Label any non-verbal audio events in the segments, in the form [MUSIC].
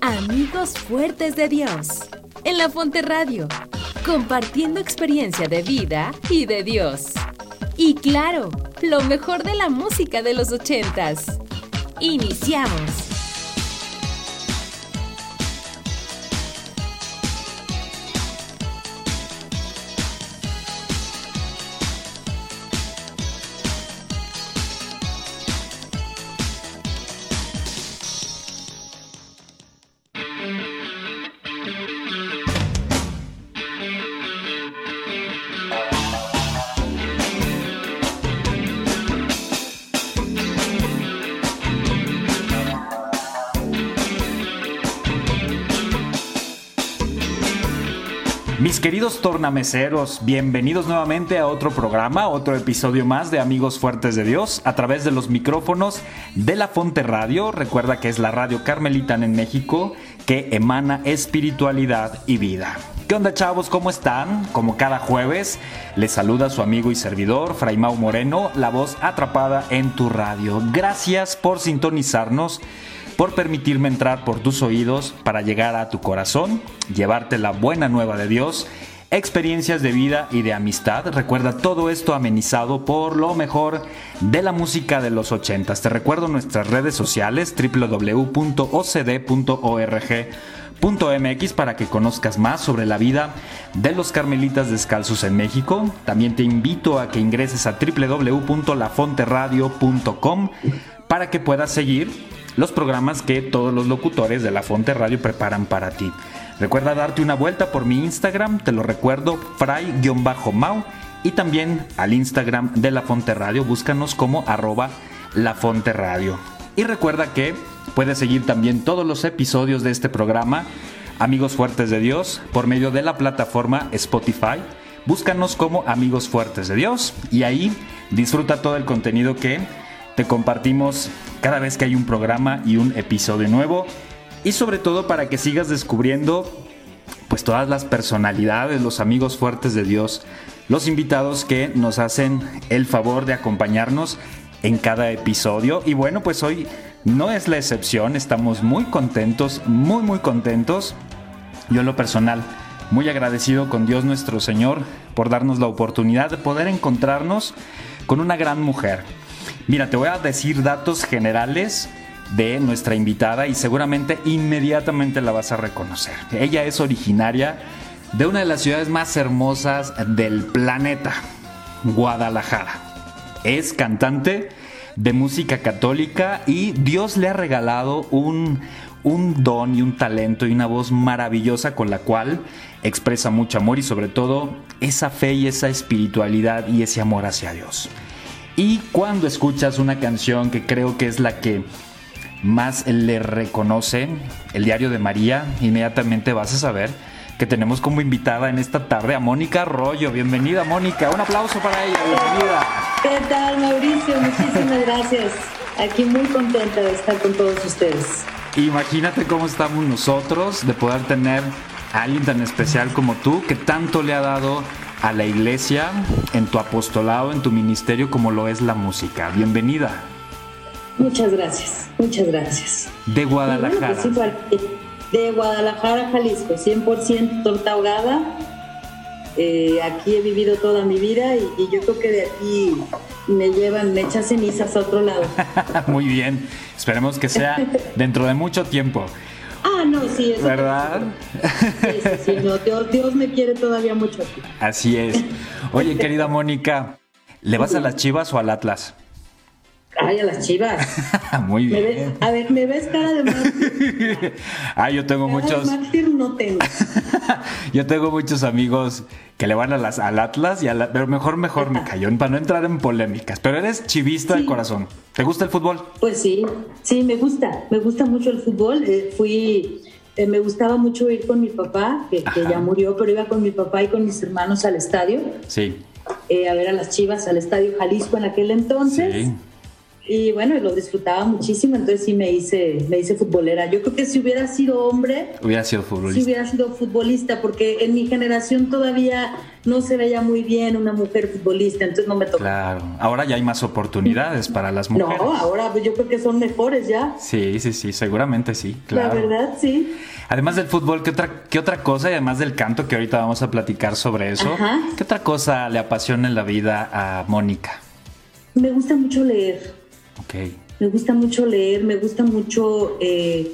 Amigos Fuertes de Dios en la Fonte Radio, compartiendo experiencia de vida y de Dios. Y claro, lo mejor de la música de los ochentas. Iniciamos. Queridos tornameceros, bienvenidos nuevamente a otro programa, otro episodio más de Amigos Fuertes de Dios a través de los micrófonos de la Fonte Radio. Recuerda que es la radio carmelita en México que emana espiritualidad y vida. ¿Qué onda chavos? ¿Cómo están? Como cada jueves, les saluda su amigo y servidor, Fraimau Moreno, la voz atrapada en tu radio. Gracias por sintonizarnos por permitirme entrar por tus oídos para llegar a tu corazón, llevarte la buena nueva de Dios, experiencias de vida y de amistad. Recuerda todo esto amenizado por lo mejor de la música de los ochentas. Te recuerdo nuestras redes sociales www.ocd.org.mx para que conozcas más sobre la vida de los carmelitas descalzos en México. También te invito a que ingreses a www.lafonteradio.com para que puedas seguir los programas que todos los locutores de La Fonte Radio preparan para ti. Recuerda darte una vuelta por mi Instagram, te lo recuerdo, fray-mau, y también al Instagram de La Fonte Radio, búscanos como arroba La Fonte Radio. Y recuerda que puedes seguir también todos los episodios de este programa, Amigos Fuertes de Dios, por medio de la plataforma Spotify. Búscanos como Amigos Fuertes de Dios y ahí disfruta todo el contenido que te compartimos cada vez que hay un programa y un episodio nuevo. Y sobre todo para que sigas descubriendo pues todas las personalidades, los amigos fuertes de Dios, los invitados que nos hacen el favor de acompañarnos en cada episodio. Y bueno, pues hoy no es la excepción, estamos muy contentos, muy muy contentos. Yo en lo personal, muy agradecido con Dios nuestro Señor por darnos la oportunidad de poder encontrarnos con una gran mujer Mira, te voy a decir datos generales de nuestra invitada y seguramente inmediatamente la vas a reconocer. Ella es originaria de una de las ciudades más hermosas del planeta, Guadalajara. Es cantante de música católica y Dios le ha regalado un, un don y un talento y una voz maravillosa con la cual expresa mucho amor y sobre todo esa fe y esa espiritualidad y ese amor hacia Dios. Y cuando escuchas una canción que creo que es la que más le reconoce, el diario de María, inmediatamente vas a saber que tenemos como invitada en esta tarde a Mónica Arroyo. Bienvenida Mónica, un aplauso para ella, bienvenida. ¿Qué tal Mauricio? Muchísimas gracias. Aquí muy contenta de estar con todos ustedes. Imagínate cómo estamos nosotros de poder tener a alguien tan especial como tú que tanto le ha dado a la iglesia en tu apostolado, en tu ministerio como lo es la música. Bienvenida. Muchas gracias, muchas gracias. De Guadalajara. Pues de Guadalajara, Jalisco, 100% torta ahogada. Eh, aquí he vivido toda mi vida y, y, yo creo que de aquí me llevan, me echan cenizas a otro lado. [LAUGHS] Muy bien, esperemos que sea [LAUGHS] dentro de mucho tiempo. No, sí, eso ¿Verdad? Sí, sí, sí, no, Dios, Dios, me quiere todavía mucho aquí. Así es. Oye, [LAUGHS] querida Mónica, ¿le vas a las Chivas o al Atlas? Ay, a las chivas. [LAUGHS] Muy ¿Me bien. ves? A ver, ¿me ves cara de mártir? [LAUGHS] ah, yo tengo Cara muchos. de mártir no tengo. Yo tengo muchos amigos que le van a las, al Atlas y a la- pero mejor, mejor me cayó para no entrar en polémicas. Pero eres chivista de corazón. ¿Te gusta el fútbol? Pues sí, sí, me gusta, me gusta mucho el fútbol. Eh, fui, eh, me gustaba mucho ir con mi papá, que, ya murió, pero iba con mi papá y con mis hermanos al estadio, Sí. eh, a ver a las chivas al estadio Jalisco en aquel entonces. Sí. Y bueno, lo disfrutaba muchísimo, entonces sí me hice, me hice futbolera. Yo creo que si hubiera sido hombre, Hubiera sido futbolista. hubiera sido futbolista, porque en mi generación todavía no se veía muy bien una mujer futbolista, entonces no me tocó. Claro. Ahora ya hay más oportunidades para las mujeres. No, ahora yo creo que son mejores ya. Sí, sí, sí, seguramente sí, claro. La verdad, sí. Además del fútbol, ¿qué otra, ¿qué otra cosa? Y además del canto, que ahorita vamos a platicar sobre eso, Ajá. ¿qué otra cosa le apasiona en la vida a Mónica? Me gusta mucho leer. Me gusta mucho leer, me gusta mucho eh,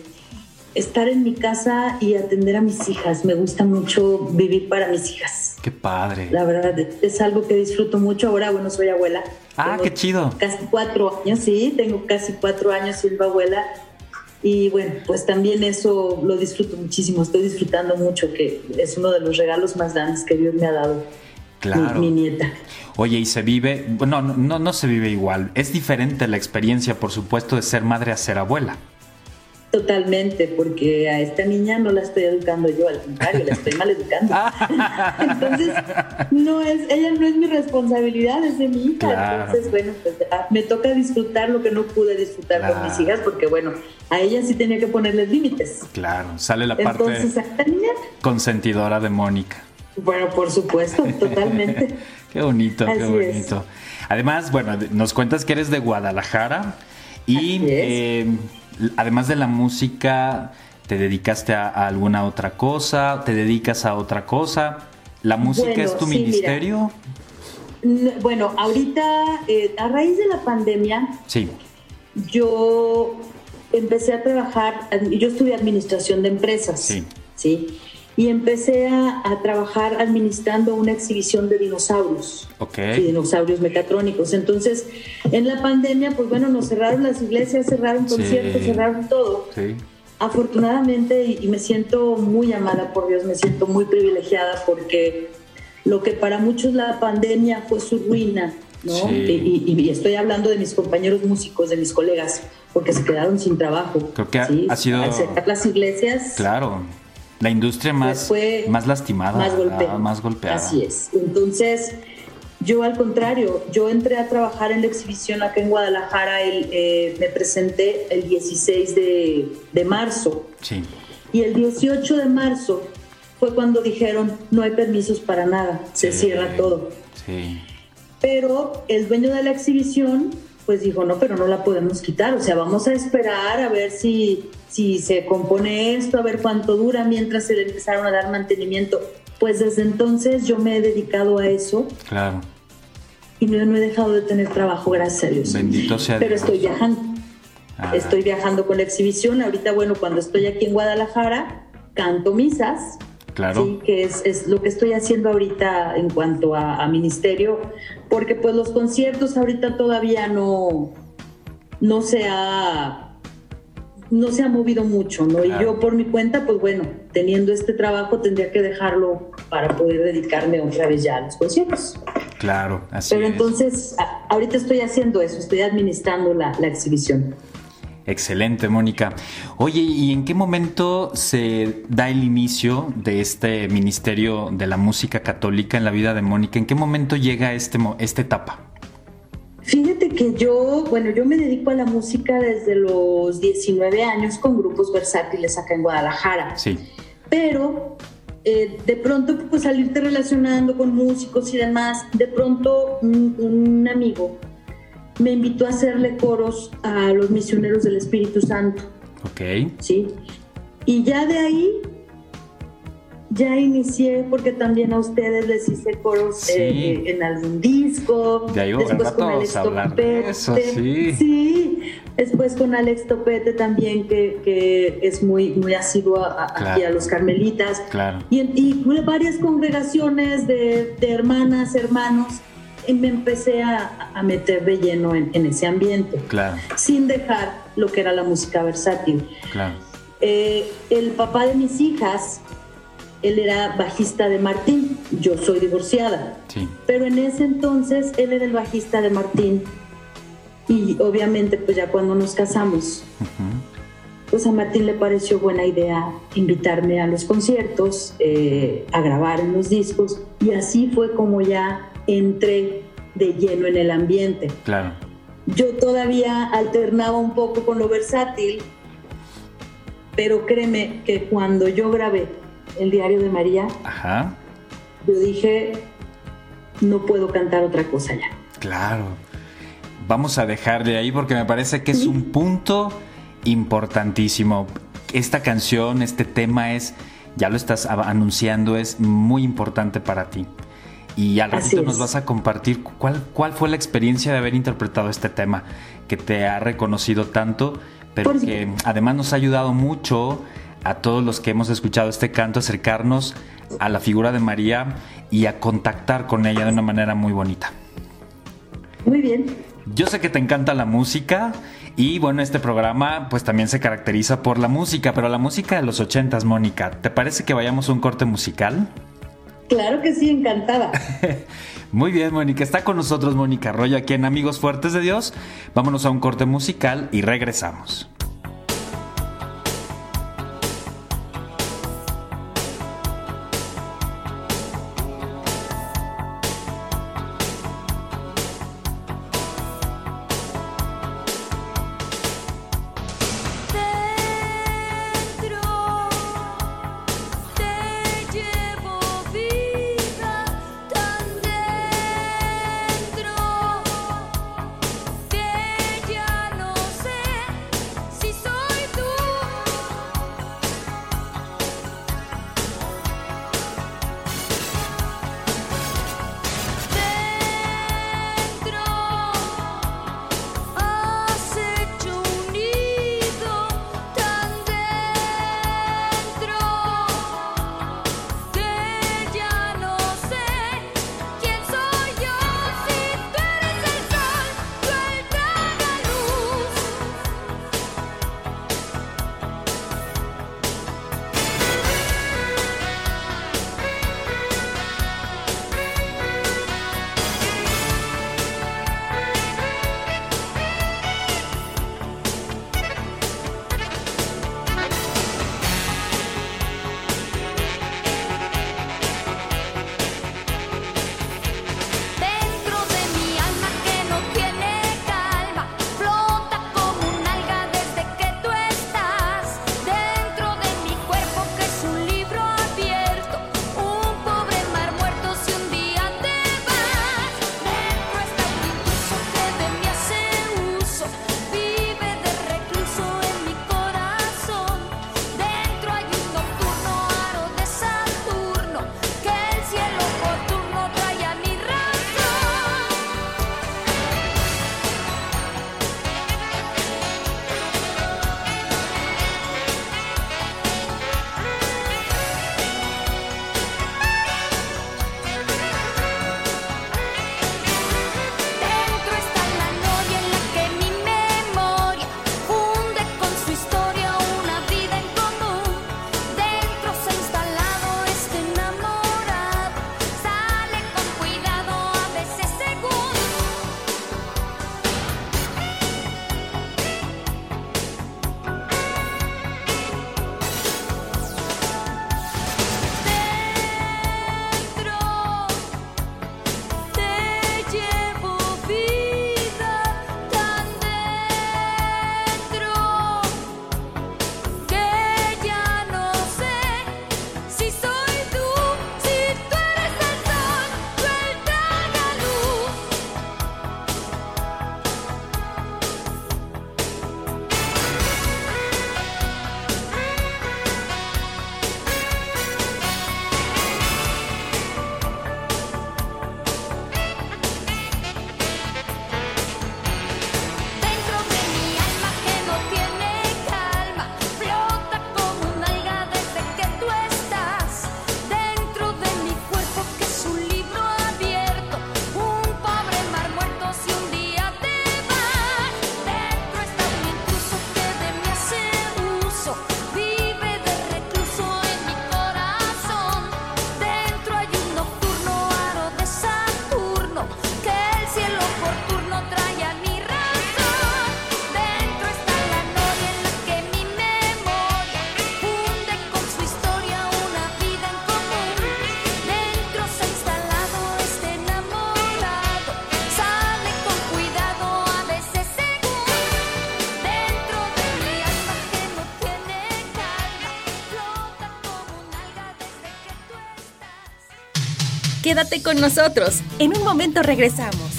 estar en mi casa y atender a mis hijas. Me gusta mucho vivir para mis hijas. Qué padre. La verdad, es algo que disfruto mucho. Ahora, bueno, soy abuela. Ah, Tengo qué chido. Casi cuatro años, sí, tengo casi cuatro años siendo abuela. Y bueno, pues también eso lo disfruto muchísimo. Estoy disfrutando mucho, que es uno de los regalos más grandes que Dios me ha dado. Claro. Mi, mi nieta. Oye, y se vive, no, no, no se vive igual. Es diferente la experiencia, por supuesto, de ser madre a ser abuela. Totalmente, porque a esta niña no la estoy educando yo, al contrario, la estoy mal educando. [LAUGHS] Entonces, no es, ella no es mi responsabilidad, es de mi hija. Claro. Entonces, bueno, pues ya me toca disfrutar lo que no pude disfrutar con mis hijas, porque bueno, a ella sí tenía que ponerles límites. Claro, sale la parte Entonces, a esta niña, consentidora de Mónica. bueno, por supuesto, totalmente. [LAUGHS] Qué bonito, qué es. bonito. Además, bueno, nos cuentas que eres de Guadalajara y eh, además de la música, ¿te dedicaste a, a alguna otra cosa? ¿Te dedicas a otra cosa? ¿La música Bueno, es tu sí, ministerio? Bueno, ahorita, eh, a raíz de la pandemia, Sí, yo empecé a trabajar, yo estudié administración de empresas. Sí. ¿sí? Y empecé a, a trabajar administrando una exhibición de dinosaurios. ok. Sí, dinosaurios mecatrónicos. Entonces, en la pandemia, pues bueno, nos cerraron las iglesias, cerraron Sí. conciertos, cerraron todo. Sí, Afortunadamente, y, y me siento muy amada por Dios, me siento muy privilegiada porque lo que para muchos la pandemia fue su ruina, ¿no? Sí. Y, y- y estoy hablando de mis compañeros músicos, de mis colegas, porque se quedaron sin trabajo. Creo que ha sido- Al cerrar las iglesias, claro. La industria más, fue más lastimada, más, golpe- ah, más golpeada. Así es. Entonces, yo al contrario, yo entré a trabajar en la exhibición acá en Guadalajara, el, eh, me presenté el 16 de, de marzo Sí, y el 18 de marzo fue cuando dijeron no hay permisos para nada, se Sí. cierra todo. sí. Pero el dueño de la exhibición pues dijo, no, pero no la podemos quitar, o sea, vamos a esperar a ver si, si se compone esto, a ver cuánto dura mientras se le empezaron a dar mantenimiento. Pues desde entonces yo me he dedicado a eso Claro. y no, no he dejado de tener trabajo, gracias a Dios. Bendito sea Pero Dios. estoy viajando. Ah. Estoy viajando con la exhibición. Ahorita, bueno, cuando estoy aquí en Guadalajara, canto misas. Claro. Sí, que es, es lo que estoy haciendo ahorita en cuanto a, a ministerio, porque pues los conciertos ahorita todavía no, no se ha no se ha movido mucho, ¿no? Claro. Y yo por mi cuenta, pues bueno, teniendo este trabajo tendría que dejarlo para poder dedicarme otra vez ya a los conciertos. Claro, así Pero es. entonces, ahorita estoy haciendo eso, estoy administrando la, la exhibición. Excelente, Mónica. Oye, ¿y en qué momento se da el inicio de este ministerio de la música católica en la vida de Mónica? ¿En qué momento llega este, esta etapa? Fíjate que yo, bueno, yo me dedico a la música desde los 19 años con grupos versátiles acá en Guadalajara. Sí, Pero eh, de pronto, pues salirte relacionando con músicos y demás, de pronto un, un amigo me invitó a hacerle coros a los misioneros del Espíritu Santo. ok. ¿sí? Y ya de ahí, ya inicié, porque también a ustedes les hice coros Sí. eh, en algún disco. Ya iba al rato vamos a hablar de eso, sí. Sí, después con Alex Topete también, que, que es muy, muy asiduo a- aquí a los carmelitas. Claro. Y, en- y varias congregaciones de, de hermanas, hermanos. Me empecé a, a meter de lleno en, en, ese ambiente, claro. sin dejar lo que era la música versátil. Claro. Eh, el papá de mis hijas, él era bajista de Martín, yo soy divorciada, Sí. pero en ese entonces él era el bajista de Martín y obviamente pues ya cuando nos casamos, pues a Martín le pareció buena idea invitarme a los conciertos, eh, a grabar en los discos y así fue como ya entré de lleno en el ambiente. Claro. Yo todavía alternaba un poco con lo versátil, pero créeme que cuando yo grabé el diario de María, Ajá. yo dije, no puedo cantar otra cosa ya. Claro. Vamos a dejarle ahí porque me parece que es un punto importantísimo. Esta canción, este tema es, ya lo estás anunciando, es muy importante para ti. Y al ratito nos vas a compartir cuál, cuál fue la experiencia de haber interpretado este tema que te ha reconocido tanto, pero Por que además nos ha ayudado mucho a todos los que hemos escuchado este canto a acercarnos a la figura de María y a contactar con ella de una manera muy bonita. Muy bien. Yo sé que te encanta la música y bueno, este programa pues también se caracteriza por la música, pero la música de los ochentas, Mónica, ¿te parece que vayamos a un corte musical? Claro que sí, encantada. [LAUGHS] Muy bien, Mónica, está con nosotros Mónica Arroyo aquí en Amigos Fuertes de Dios. Vámonos a un corte musical y regresamos. Quédate con nosotros. En un momento regresamos.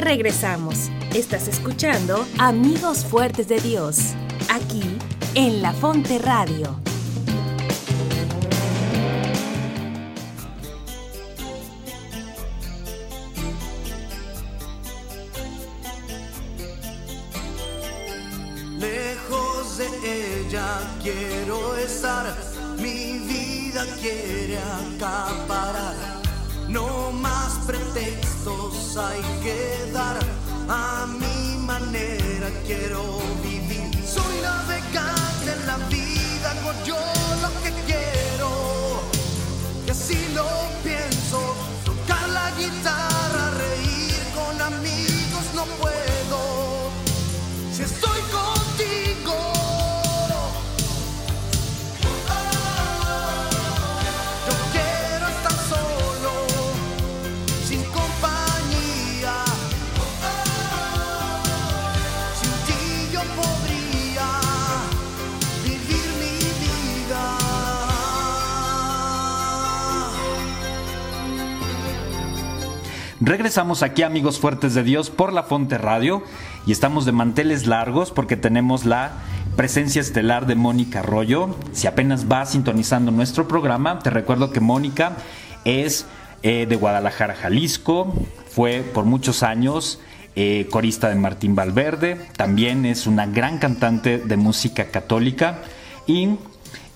Regresamos. Estás escuchando Amigos Fuertes de Dios, aquí en La Fonte Radio. Regresamos aquí, amigos fuertes de Dios, por la Fonte Radio y estamos de manteles largos porque tenemos la presencia estelar de Mónica Arroyo. Si apenas va sintonizando nuestro programa, te recuerdo que Mónica es eh, de Guadalajara, Jalisco, fue por muchos años eh, corista de Martín Valverde, también es una gran cantante de música católica y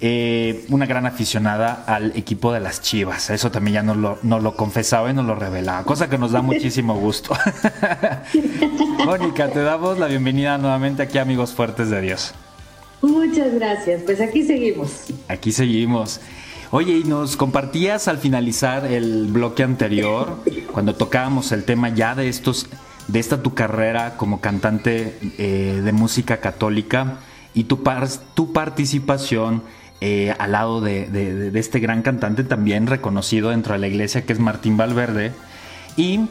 eh, una gran aficionada al equipo de las Chivas. Eso también ya nos lo, nos lo confesaba y nos lo revelaba, cosa que nos da muchísimo gusto. [LAUGHS] Mónica, te damos la bienvenida nuevamente aquí, amigos fuertes de Dios. Muchas gracias. Pues aquí seguimos. Aquí seguimos. Oye, y nos compartías al finalizar el bloque anterior, cuando tocábamos el tema ya de estos, de esta tu carrera como cantante eh, de música católica y tu, par- tu participación eh, al lado de, de- de este gran cantante también reconocido dentro de la iglesia que es Martín Valverde. Y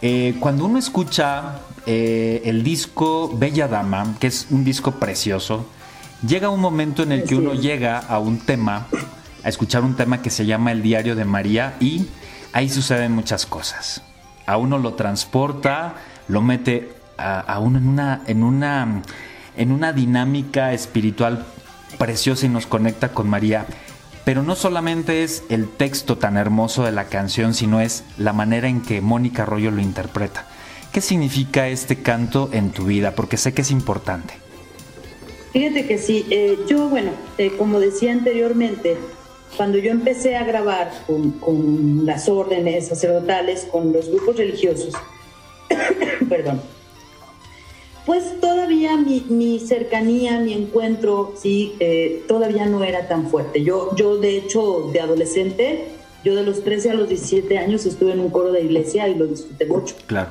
eh, cuando uno escucha eh, el disco Bella Dama, que es un disco precioso, llega un momento en el que uno llega a un tema, a escuchar un tema que se llama El Diario de María y ahí suceden muchas cosas. A uno lo transporta, lo mete a, a uno en una, en una, en una dinámica espiritual preciosa y nos conecta con María. Pero no solamente es el texto tan hermoso de la canción, sino es la manera en que Mónica Arroyo lo interpreta. ¿Qué significa este canto en tu vida? Porque sé que es importante. Fíjate que sí, eh, yo, bueno, eh, como decía anteriormente, cuando yo empecé a grabar con, con las órdenes sacerdotales, con los grupos religiosos, [COUGHS] perdón, pues todavía mi, mi cercanía, mi encuentro, sí, eh, todavía no era tan fuerte. Yo, yo, de hecho, de adolescente, yo de los 13 a los 17 años estuve en un coro de iglesia y lo disfruté mucho. Claro.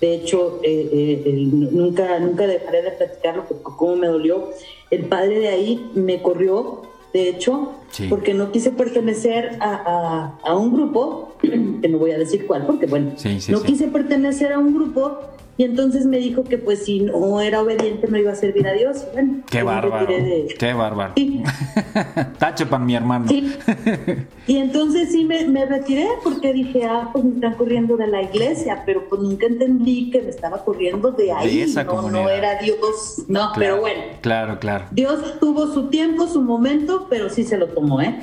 De hecho, eh, eh, nunca, nunca dejaré de platicarlo porque cómo me dolió. El padre de ahí me corrió, de hecho, Sí. porque no quise pertenecer a, a- a un grupo, [CLEARS THROAT] que no voy a decir cuál, porque bueno, Sí, sí, no quise pertenecer a un grupo y entonces me dijo que pues si no era obediente no iba a servir a Dios. Bueno, Qué me bárbaro. de- Qué bárbaro. Sí. [LAUGHS] Tache para mi hermano. Sí. [LAUGHS] Y entonces sí me, me retiré porque dije, ah, pues me están corriendo de la iglesia, pero pues nunca entendí que me estaba corriendo de ahí. esa no, no era Dios. No, Claro, pero bueno. Claro, claro. Dios tuvo su tiempo, su momento, pero sí se lo tomó, ¿eh?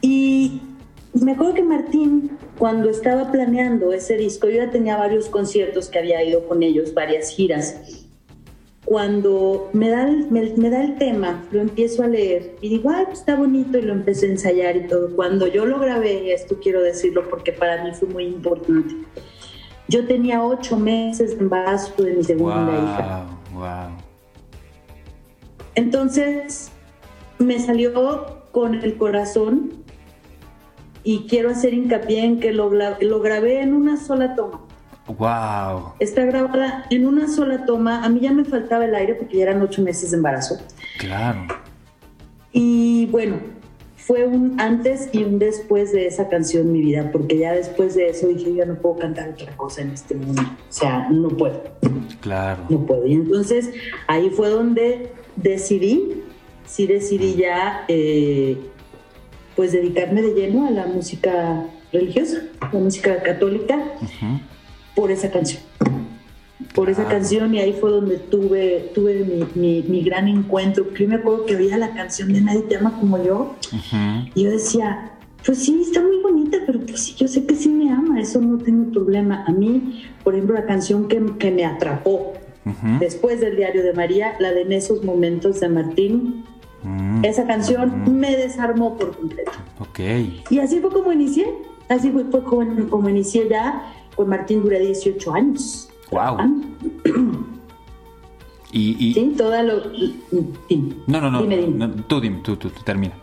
Y me acuerdo que Martín, cuando estaba planeando ese disco, yo ya tenía varios conciertos que había ido con ellos, varias giras. Cuando me da, el, me, me da el tema, lo empiezo a leer y digo, ay, pues está bonito y lo empecé a ensayar y todo. Cuando yo lo grabé, esto quiero decirlo porque para mí fue muy importante, yo tenía ocho meses de embarazo de mi segunda hija. Wow, wow. Entonces me salió con el corazón y quiero hacer hincapié en que lo, lo grabé en una sola toma. Wow, Está grabada en una sola toma. A mí ya me faltaba el aire porque ya eran ocho meses de embarazo. claro. Y bueno, fue un antes y un después de esa canción mi vida, porque ya después de eso dije, yo no puedo cantar otra cosa en este mundo. O sea, no puedo, Claro. no puedo. Y entonces ahí fue donde decidí, sí decidí ya, eh, pues dedicarme de lleno a la música religiosa, la música católica, por esa canción. Por esa Claro. canción y ahí fue donde tuve, tuve mi, mi- mi gran encuentro. Yo me acuerdo que oía la canción de Nadie te ama como yo y yo decía, pues sí, está muy bonita, pero pues sí, yo sé que sí me ama, eso no tengo problema. A mí, por ejemplo, la canción que, que me atrapó después del Diario de María, la de En esos momentos de Martín, Mm, esa canción ujú. me desarmó por completo. Ok. Y así fue como inicié, así fue, fue como, como inicié ya. Con Martín duré 18 años. Wow. Y, y- Sí, toda lo... dime. no, no, no, Dime, dime. no, Tú dime, tú, tú, tú termina.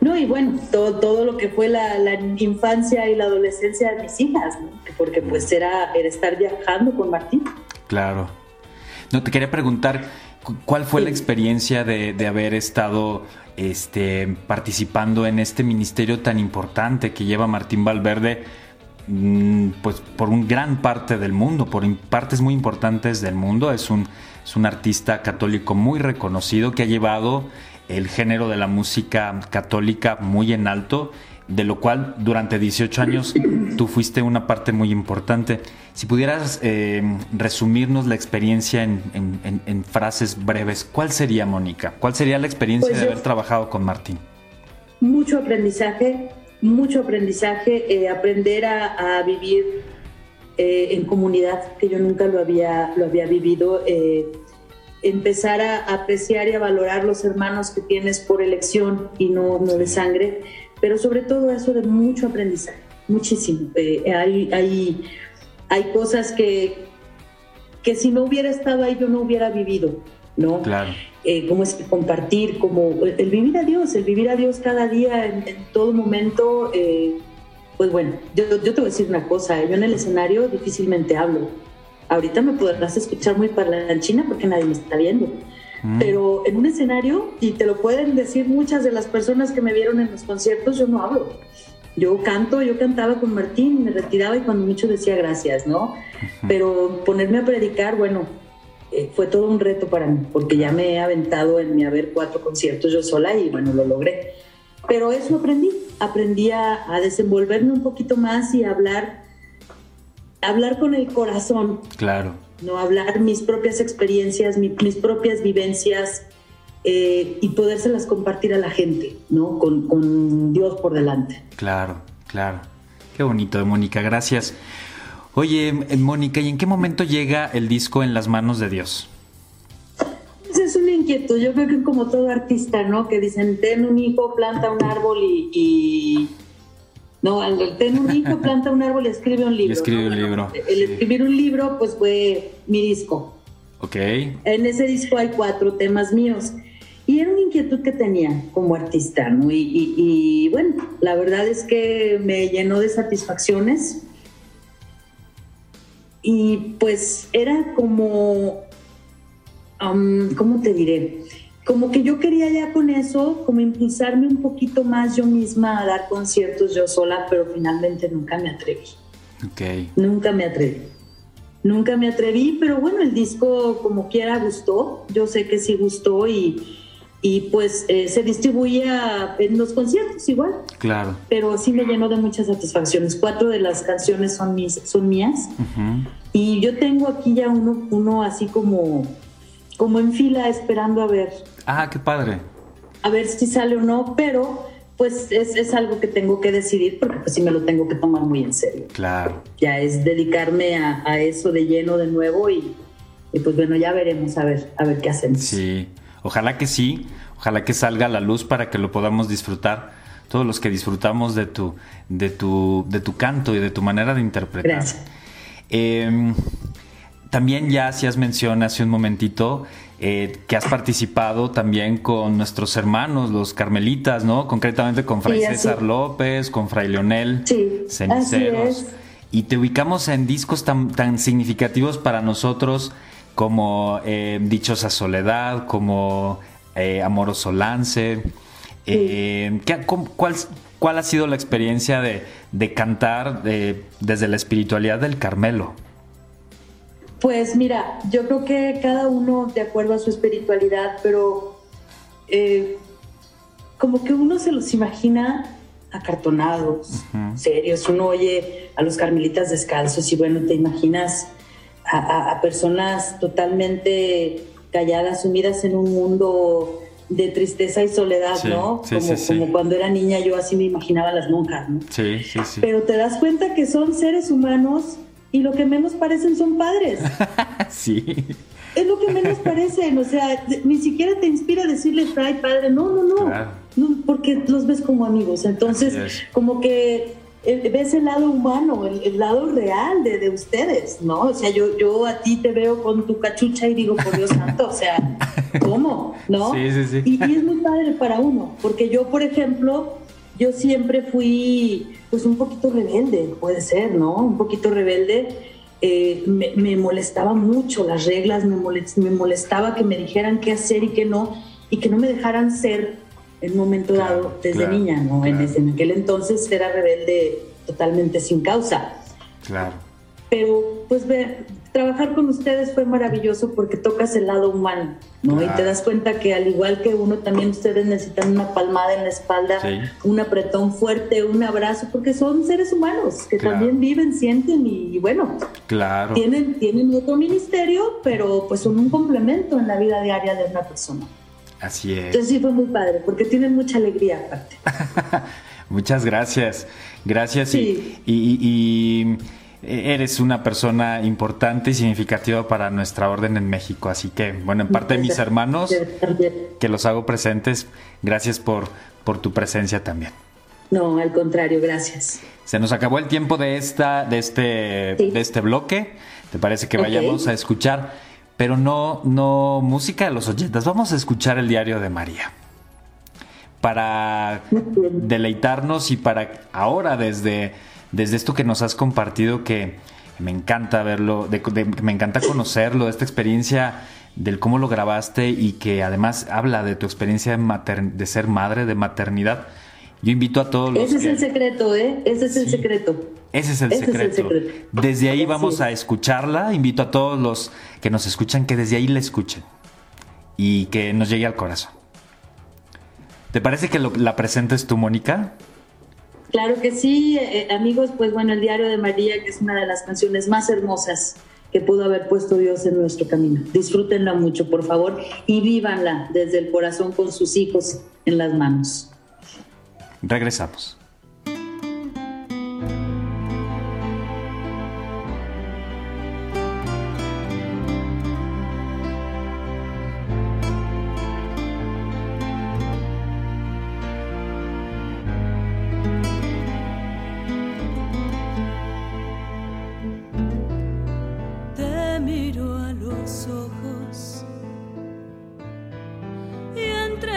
No, y bueno, todo, todo lo que fue la, la infancia y la adolescencia de mis hijas, ¿no? Que Porque pues era, era estar viajando con Martín. Claro. No, te quería preguntar, ¿cuál fue Sí. la experiencia de, de haber estado este, participando en este ministerio tan importante que lleva Martín Valverde, mm, pues por un gran parte del mundo, por partes muy importantes del mundo? Es un, es un artista católico muy reconocido que ha llevado el género de la música católica muy en alto, de lo cual durante 18 años tú fuiste una parte muy importante. Si pudieras eh, resumirnos la experiencia en, en- en- en frases breves, ¿cuál sería, Mónica? ¿Cuál sería la experiencia Pues de haber trabajado con Martín? Mucho aprendizaje, mucho aprendizaje, eh, aprender a, a vivir eh, en comunidad, que yo nunca lo había, lo había vivido. empezar a apreciar y a valorar los hermanos que tienes por elección y no, no de sangre, pero sobre todo eso de mucho aprendizaje, muchísimo. Eh, hay, hay, hay cosas que, que si no hubiera estado ahí yo no hubiera vivido, ¿no? Claro. eh, cómo es que compartir, como el, vivir a Dios, el vivir a Dios cada día, en, en todo momento. eh, pues bueno, yo, yo te voy a decir una cosa, yo en el escenario difícilmente hablo. Ahorita me podrás escuchar muy parlanchina porque nadie me está viendo. Mm, Pero en un escenario, y te lo pueden decir muchas de las personas que me vieron en los conciertos, yo no hablo. Yo canto, yo cantaba con Martín, me retiraba y cuando mucho decía gracias, ¿no? Pero ponerme a predicar, bueno, eh, fue todo un reto para mí, porque ya me he aventado en mi haber cuatro conciertos yo sola y bueno, lo logré. Pero eso aprendí, aprendí a, a desenvolverme un poquito más y a hablar, hablar con el corazón, Claro. No hablar mis propias experiencias, mi- mis propias vivencias eh, y podérselas compartir a la gente, ¿no? Con, con Dios por delante. Claro, claro. Qué bonito, Mónica, gracias. Oye, eh, Mónica, ¿y en qué momento llega el disco en las manos de Dios? Esa es una inquietud, yo creo que como todo artista, ¿no? Que dicen, ten un hijo, planta un árbol y... y- No, al- ten un hijo, [LAUGHS] planta un árbol y escribe un libro. escribe ¿no? un libro, El sí. escribir un libro, pues fue mi disco. Ok, En ese disco hay cuatro temas míos. Y era una inquietud que tenía como artista, ¿no? Y, y- y, bueno, la verdad es que me llenó de satisfacciones. Y pues era como, am, ¿cómo te diré? Como que yo quería ya con eso, como impulsarme un poquito más yo misma a dar conciertos yo sola, pero finalmente nunca me atreví. ok. Nunca me atreví. Nunca me atreví, pero bueno, el disco como quiera gustó. Yo sé que sí gustó y, y pues eh, se distribuía en los conciertos igual, Claro. pero sí me llenó de muchas satisfacciones. Cuatro de las canciones son, mis, son mías Ujú. y yo tengo aquí ya uno, uno así como, como en fila esperando a ver, Ah, qué padre. a ver si sale o no, pero pues es, es algo que tengo que decidir porque pues sí me lo tengo que tomar muy en serio. Claro. ya es dedicarme a, a eso de lleno de nuevo y, y pues bueno, ya veremos a ver, a ver qué hacemos. Sí. Ojalá que sí. Ojalá que salga a la luz para que lo podamos disfrutar. Todos los que disfrutamos de tu, de tu, de tu canto y de tu manera de interpretar. Gracias. Eh, también ya hacías mención hace un momentito eh, que has participado también con nuestros hermanos, los carmelitas, ¿no? Concretamente con Fray Sí, así. César López, con Fray Leonel Sí, Ceniceros. Y te ubicamos en discos tan, tan significativos para nosotros como eh, Dichosa Soledad, como eh, Amoroso Lance. ¿qué- cuál, cuál ha sido la experiencia de, de cantar desde la espiritualidad del Carmelo? Pues mira, yo creo que cada uno de acuerdo a su espiritualidad, pero eh, como que uno se los imagina acartonados, serios. Uno oye a los carmelitas descalzos y bueno, te imaginas a, a- a personas totalmente calladas, sumidas en un mundo de tristeza y soledad, Sí, ¿no? sí, como, sí. como cuando era niña yo así me imaginaba a las monjas, ¿no? Sí, sí, sí. Pero te das cuenta que son seres humanos y lo que menos parecen son padres. [LAUGHS] sí. Es lo que menos parecen, o sea, ni siquiera te inspira decirle fray, padre, no, no, no, Claro. no, porque los ves como amigos, entonces como que eh, ves el lado humano, el, el lado real de, de ustedes, ¿no? O sea, yo, yo a ti te veo con tu cachucha y digo, por Dios santo, o sea, ¿cómo? ¿No? Sí, sí, sí. Y, y es muy padre para uno, porque yo, por ejemplo, yo siempre fui pues un poquito rebelde, puede ser, ¿no? Un poquito rebelde. Eh, me, me molestaba mucho las reglas, me, molest- me molestaba que me dijeran qué hacer y qué no, y que no me dejaran ser en un momento Claro, dado desde claro, niña, ¿no? En, ese- en aquel entonces era rebelde totalmente sin causa. Claro. Pero pues ver, trabajar con ustedes fue maravilloso porque tocas el lado humano, ¿no? Y te das cuenta que al igual que uno, también ustedes necesitan una palmada en la espalda, Sí. un apretón fuerte, un abrazo, porque son seres humanos que Claro. también viven, sienten y, bueno, Claro. tienen, tienen otro ministerio, pero pues son un complemento en la vida diaria de una persona. Así es. Entonces sí fue muy padre, porque tienen mucha alegría aparte. [LAUGHS] Muchas gracias. Gracias. Sí. Y, y- y eres una persona importante y significativa para nuestra orden en México. Así que, bueno, en parte de mis hermanos, que los hago presentes, gracias por, por tu presencia también. No, al contrario, gracias. Se nos acabó el tiempo de esta, de este, Sí. de este bloque. ¿Te parece que vayamos a escuchar? Pero no, no música de los ochentas. Vamos a escuchar el diario de María. Para deleitarnos y para ahora desde, desde esto que nos has compartido que me encanta verlo, de- de- me encanta conocerlo, esta experiencia del cómo lo grabaste y que además habla de tu experiencia de, mater- de ser madre, de maternidad. Yo invito a todos los Ese es el secreto, ¿eh? Ese es el Sí. secreto. ese es el Ese es el secreto. Desde ahí vamos a escucharla. Invito a todos los que nos escuchan que desde ahí la escuchen y que nos llegue al corazón. ¿Te parece que lo- la presentes tú, Mónica? Claro que sí, eh, amigos, pues bueno, el Diario de María, que es una de las canciones más hermosas que pudo haber puesto Dios en nuestro camino. Disfrútenla mucho, por favor, y vívanla desde el corazón con sus hijos en las manos. Regresamos.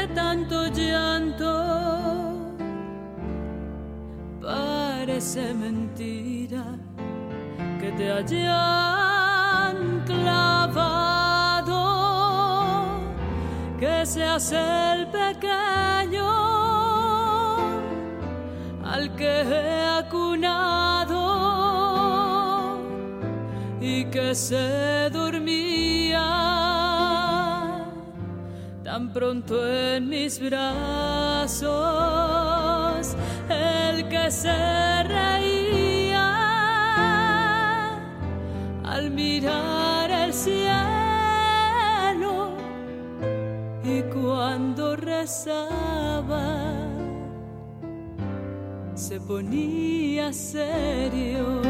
Tanto llanto parece mentira que te hayan clavado, que seas el pequeño al que he acunado y que se dormía pronto en mis brazos, el que se reía al mirar el cielo y cuando rezaba se ponía serio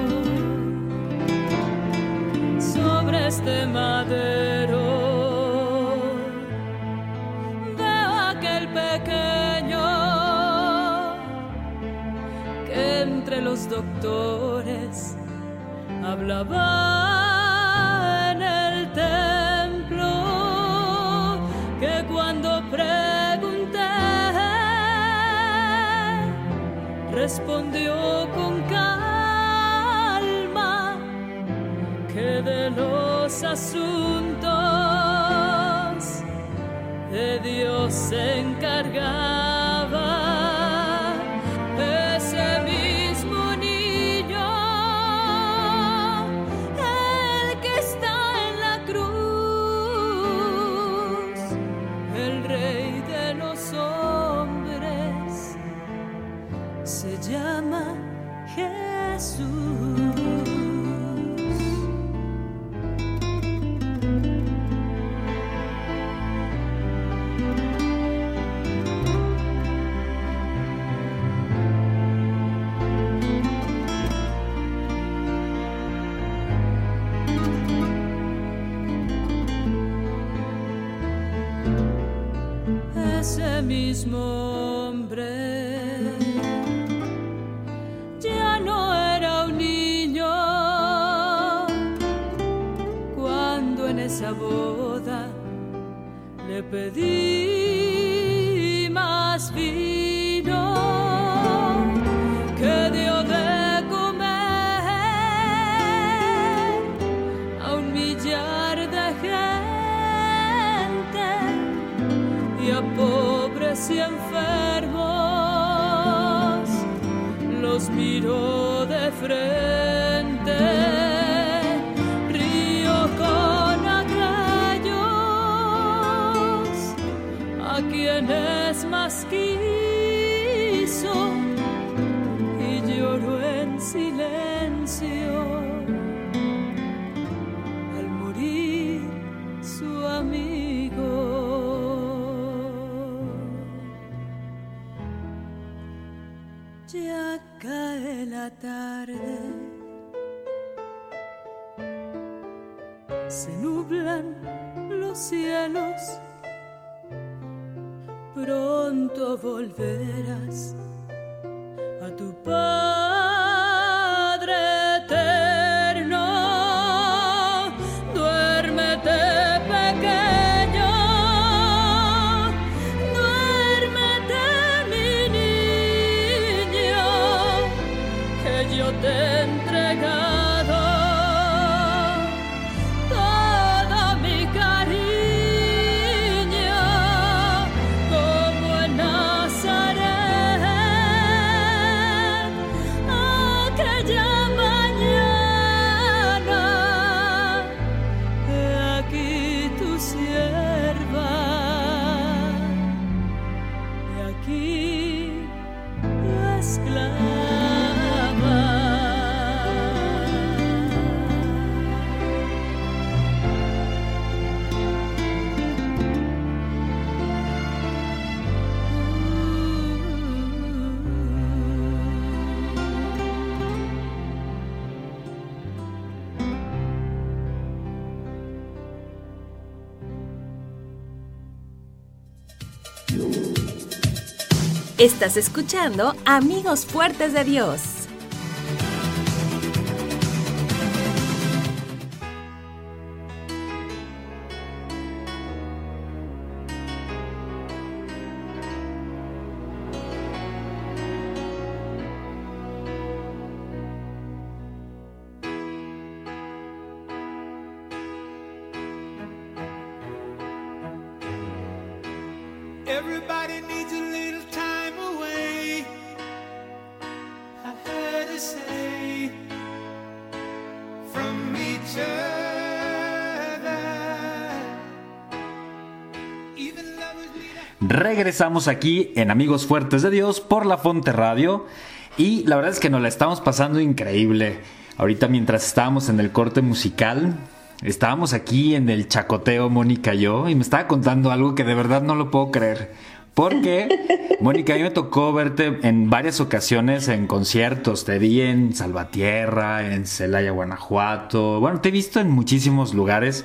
sobre este madero. hablaba en el templo que cuando pregunté respondió con calma que de los asuntos de Dios se encargaba. Ese mismo hombre. Ya no era un niño cuando en esa boda le pedí frente. Río con aquellos a quienes más quiso y lloró en silencio al morir su amigo. Ya cae la tarde, cielos, pronto volverás a tu Padre Estás escuchando Amigos Fuertes de Dios. Regresamos aquí en Amigos Fuertes de Dios por la Fonte Radio y la verdad es que nos la estamos pasando increíble. Ahorita mientras estábamos en el corte musical, estábamos aquí en el chacoteo Mónica y yo y me estaba contando algo que de verdad no lo puedo creer. Porque, [LAUGHS] Mónica, a mí me tocó verte en varias ocasiones en conciertos. Te vi en Salvatierra, en Celaya, Guanajuato. Bueno, te he visto en muchísimos lugares.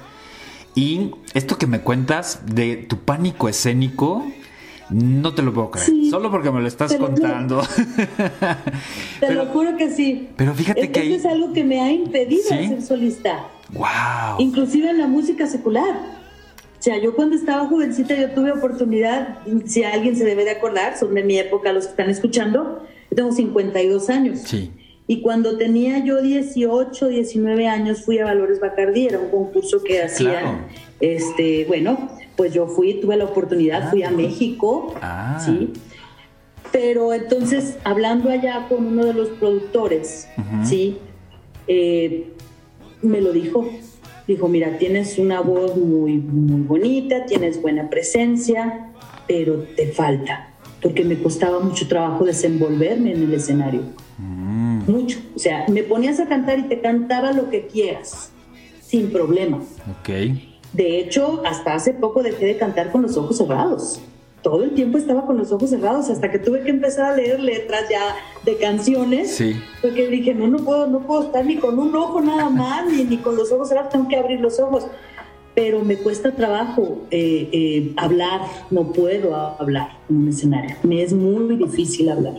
Y esto que me cuentas de tu pánico escénico, no te lo puedo creer. Sí. Solo porque me lo estás [LAUGHS] [LAUGHS] Te lo juro. contando. Te Pero- lo juro que sí. pero fíjate Es- que ahí- Esto es algo que me ha impedido ¿Sí? ser solista, ¡Wow! inclusive en la música secular. O sea, yo cuando estaba jovencita yo tuve oportunidad, si alguien se debe de acordar, son de mi época los que están escuchando, tengo 52 años. Sí. Y cuando tenía yo 18, 19 años, fui a Valores Bacardí, era un concurso que hacía, Claro. Este, bueno, pues yo fui, tuve la oportunidad, fui a México, Ah. ¿sí? Pero entonces, hablando allá con uno de los productores. ¿sí? Eh, me lo dijo. Dijo, mira, tienes una voz muy, muy bonita, tienes buena presencia, pero te falta, porque me costaba mucho trabajo desenvolverme en el escenario. Mm, Mucho. O sea, me ponías a cantar y te cantaba lo que quieras, sin problema. ok. De hecho, hasta hace poco dejé de cantar con los ojos cerrados. Todo el tiempo estaba con los ojos cerrados hasta que tuve que empezar a leer letras ya de canciones. Sí. Porque dije, no, no puedo, no puedo estar ni con un ojo nada más, ni, ni con los ojos cerrados, tengo que abrir los ojos. Pero me cuesta trabajo eh, eh, hablar, no puedo hablar en un escenario. Me es muy difícil hablar.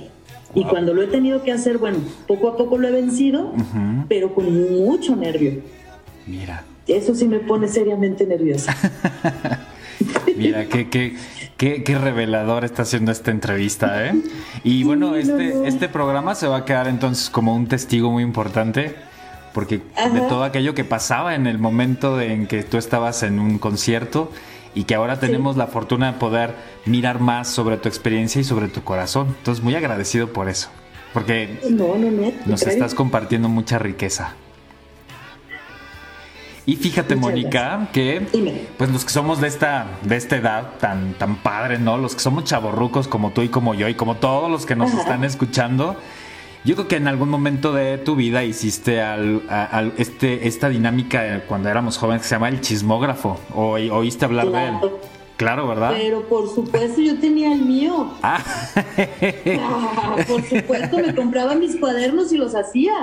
Y cuando lo he tenido que hacer, bueno, poco a poco lo he vencido, pero con mucho nervio. Mira, Eso sí me pone seriamente nerviosa. [LAUGHS] mira, qué, qué, qué, qué revelador está haciendo esta entrevista, ¿eh? Y bueno, este, este programa se va a quedar entonces como un testigo muy importante. Porque de todo aquello que pasaba en el momento en que tú estabas en un concierto y que ahora tenemos la fortuna de poder mirar más sobre tu experiencia y sobre tu corazón. Entonces, muy agradecido por eso. Porque No, no, no. al Nos estás compartiendo mucha riqueza. Y fíjate, Muchas Mónica, que Dime. pues los que somos de esta, de esta edad tan, tan padre, ¿no? Los que somos chavorrucos como tú y como yo, y como todos los que nos Ajá. están escuchando, yo creo que en algún momento de tu vida hiciste al, este, esta dinámica cuando éramos jóvenes que se llama el chismógrafo. O oíste hablar de él. Claro. Claro, ¿verdad? Pero por supuesto yo tenía el mío. Ah, [LAUGHS] Ah, por supuesto me compraba mis cuadernos y los hacía.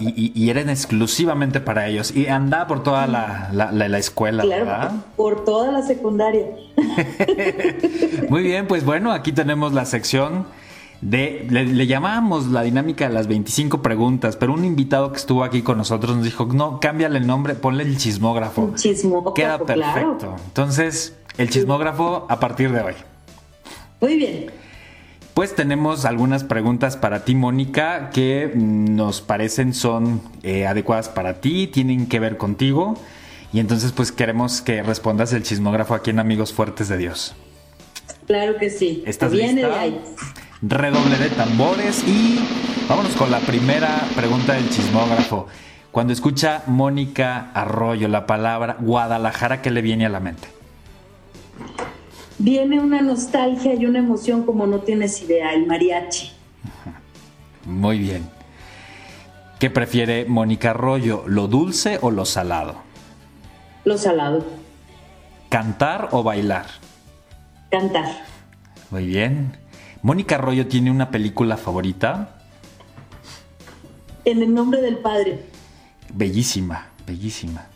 Y, y- y eran exclusivamente para ellos. Y andaba por toda la, la- la- la escuela, Claro, ¿verdad? por toda la secundaria. [LAUGHS] Muy bien, pues bueno, aquí tenemos la sección de, le, le llamábamos la dinámica de las 25 preguntas, pero un invitado que estuvo aquí con nosotros nos dijo, no, cámbiale el nombre, ponle el chismógrafo. Un chismógrafo, Queda claro. perfecto. Entonces, el chismógrafo a partir de hoy. Muy bien. Pues tenemos algunas preguntas para ti, Mónica, que nos parecen son eh, adecuadas para ti, tienen que ver contigo. Y entonces, pues queremos que respondas el chismógrafo aquí en Amigos Fuertes de Dios. Claro que sí. ¿Estás Viene lista? de ahí. Redoble de tambores y vámonos con la primera pregunta del chismógrafo. Cuando escucha Mónica Arroyo la palabra Guadalajara, ¿qué le viene a la mente? Viene una nostalgia y una emoción como no tienes idea, el mariachi. Muy bien. ¿Qué prefiere Mónica Arroyo, lo dulce o lo salado? Lo salado. ¿Cantar o bailar? Cantar. Muy bien. ¿Mónica Arroyo tiene una película favorita? En el nombre del Padre. Bellísima, bellísima.